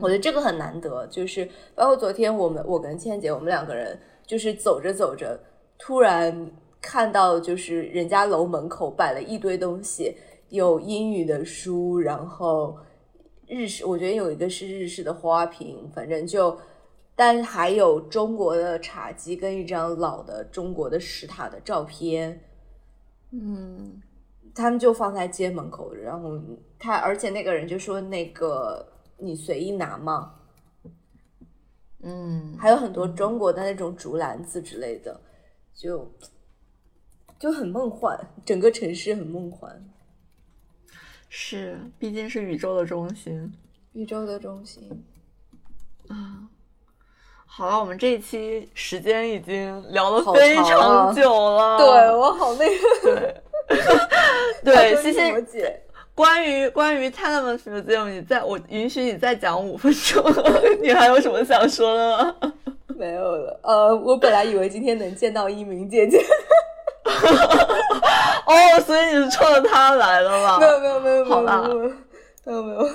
我觉得这个很难得。就是包括昨天我们我跟倩姐我们两个人就是走着走着，突然看到就是人家楼门口摆了一堆东西，有英语的书，然后日式，我觉得有一个是日式的花瓶，反正就。但还有中国的茶几跟一张老的中国的石塔的照片，嗯，他们就放在街门口，然后他，而且那个人就说那个你随意拿吗，嗯，还有很多中国的那种竹篮子之类的，就就很梦幻，整个城市很梦幻，是，毕竟是宇宙的中心，宇宙的中心，啊。好了，我们这一期时间已经聊了非常久了。对我好那个。(laughs) (laughs) 对对，谢谢姐。关于关于 Museum，你再我允许你再讲五分钟。(laughs) 你还有什么想说的吗？没有了。呃，我本来以为今天能见到一鸣姐姐。(laughs) 哦，所以你是冲着他来的吧？没有没有没有没有没有没有，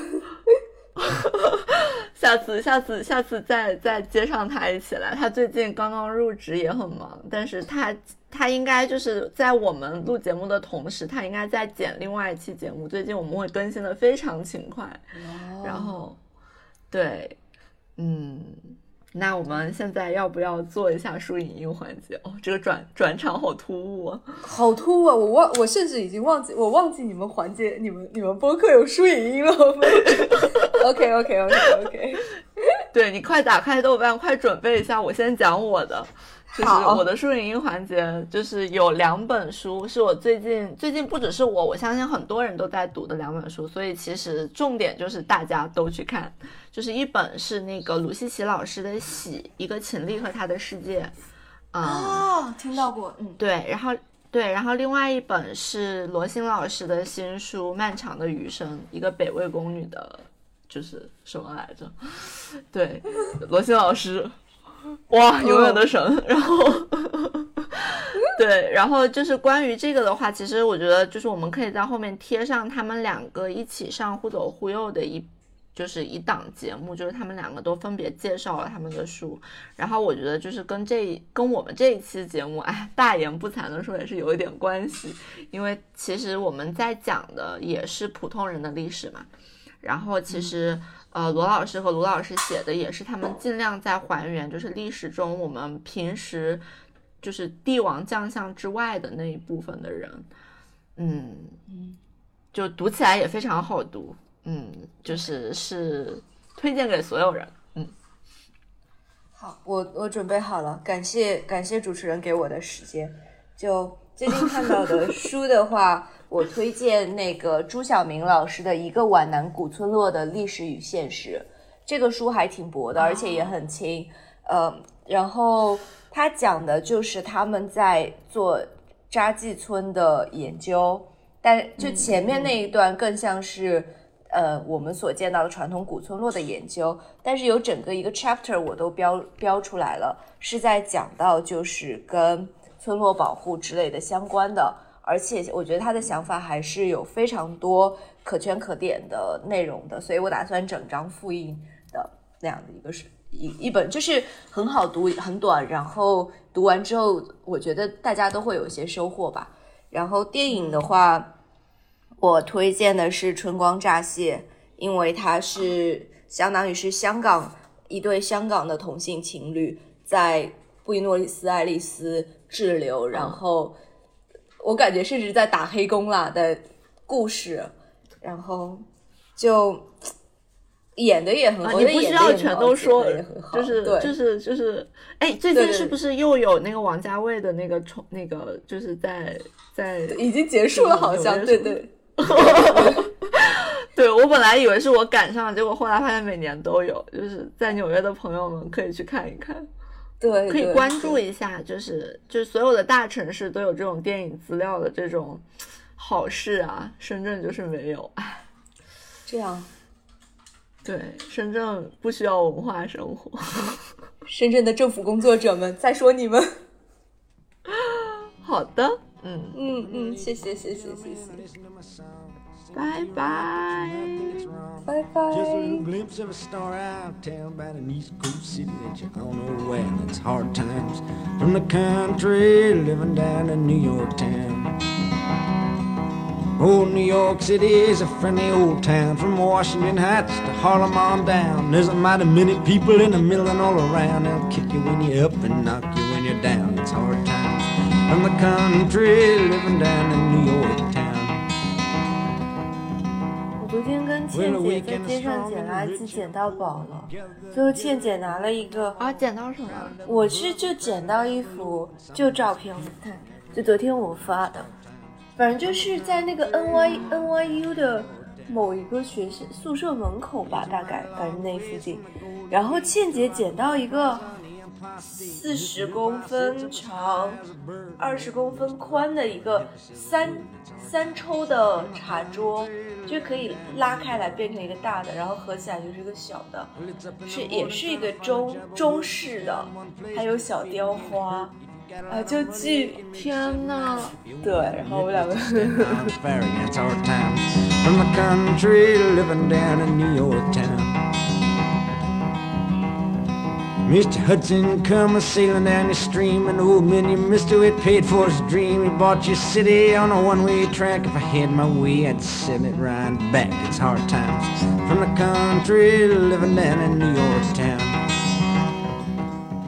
(laughs) 下次下次下次再再接上他一起来。他最近刚刚入职，也很忙，但是他他应该就是在我们录节目的同时，他应该在剪另外一期节目。最近我们会更新的非常勤快，然后对，嗯。那我们现在要不要做一下输影音环节？哦，这个转转场好突兀啊！(laughs) 好突兀啊！我忘，我甚至已经忘记，我忘记你们环节，你们你们播客有输影音了。(laughs) OK OK OK OK，对你快打开豆瓣，快准备一下，我先讲我的。就是我的书影音环节，就是有两本书是我最近最近不只是我，我相信很多人都在读的两本书，所以其实重点就是大家都去看，就是一本是那个鲁西奇老师的《喜》，一个秦丽和他的世界，啊，听到过，嗯，对，然后对，然后另外一本是罗欣老师的新书《漫长的余生》，一个北魏宫女的，就是什么来着？(laughs) 对，罗欣老师。(laughs) 哇，永远的神。(laughs) 然后，对，然后就是关于这个的话，其实我觉得就是我们可以在后面贴上他们两个一起上忽左忽右的一，就是一档节目，就是他们两个都分别介绍了他们的书。然后我觉得就是跟这跟我们这一期节目，哎，大言不惭的说也是有一点关系，因为其实我们在讲的也是普通人的历史嘛。然后其实。呃，罗老师和卢老师写的也是他们尽量在还原，就是历史中我们平时就是帝王将相之外的那一部分的人，嗯就读起来也非常好读，嗯，就是是推荐给所有人，嗯。好，我我准备好了，感谢感谢主持人给我的时间。就最近看到的书的话。我推荐那个朱晓明老师的《一个皖南古村落的历史与现实》，这个书还挺薄的，而且也很轻。呃，然后他讲的就是他们在做扎记村的研究，但就前面那一段更像是呃我们所见到的传统古村落的研究，但是有整个一个 chapter 我都标标出来了，是在讲到就是跟村落保护之类的相关的。而且我觉得他的想法还是有非常多可圈可点的内容的，所以我打算整张复印的那样的一个是一一本，就是很好读，很短，然后读完之后，我觉得大家都会有一些收获吧。然后电影的话，我推荐的是《春光乍泄》，因为它是相当于是香港一对香港的同性情侣在布宜诺斯艾利斯滞留，然后。我感觉甚至在打黑工啦的故事，然后就演的也很好，你不需要全都说，就是就是就是，哎，最近是不是又有那个王家卫的那个重那个，就是在在已经结束了，好像对对，对我本来以为是我赶上了，结果后来发现每年都有，就是在纽约的朋友们可以去看一看。对，可以关注一下，就是就是所有的大城市都有这种电影资料的这种好事啊，深圳就是没有，唉，这样，对，深圳不需要文化生活，(laughs) 深圳的政府工作者们在说你们，(laughs) 好的，嗯嗯嗯，谢谢谢谢谢谢。Bye bye. Bye bye. Just a little glimpse of a star out of town about an East Coast city that you all know well. It's hard times from the country living down in New York town. Old New York City is a friendly old town from Washington Heights to Harlem on down. There's a mighty many people in the middle and all around. They'll kick you when you're up and knock you when you're down. It's hard times from the country living down in New York town. 昨天跟倩姐在街上捡垃圾，捡到宝了。最后倩姐拿了一个啊，捡到什么？我是就捡到一幅旧照片，看，就昨天我发的，反正就是在那个 N Y N Y U 的某一个学校宿舍门口吧，大概反正那附近。然后倩姐捡到一个四十公分长、二十公分宽的一个三。三抽的茶桌，就可以拉开来变成一个大的，然后合起来就是一个小的，是也是一个中中式的，还有小雕花，啊，就剧天呐，对，然后我们两个。Mr. Hudson come a sailing down the stream, and old man, you mister it paid for his dream. He bought your city on a one-way track. If I had my way, I'd send it right back. It's hard times from the country living down in New York town.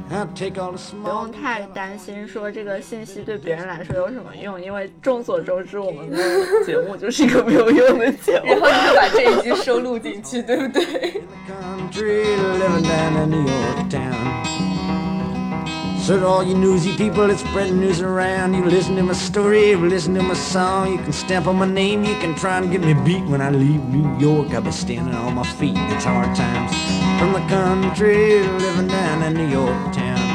不 small. 用太担心说这个信息对别人来说有什么用，因为众所周知，我们的节目就是一个没有用的节目然。后就把这一集收录进去，对不对？ country living down in New York town. So (laughs) to all you newsy people that spread news around, you listen to my story, you listen to my song, you can stamp on my name, you can try and get me beat when I leave New York. I'll be standing on my feet, it's hard times. From the country living down in New York town.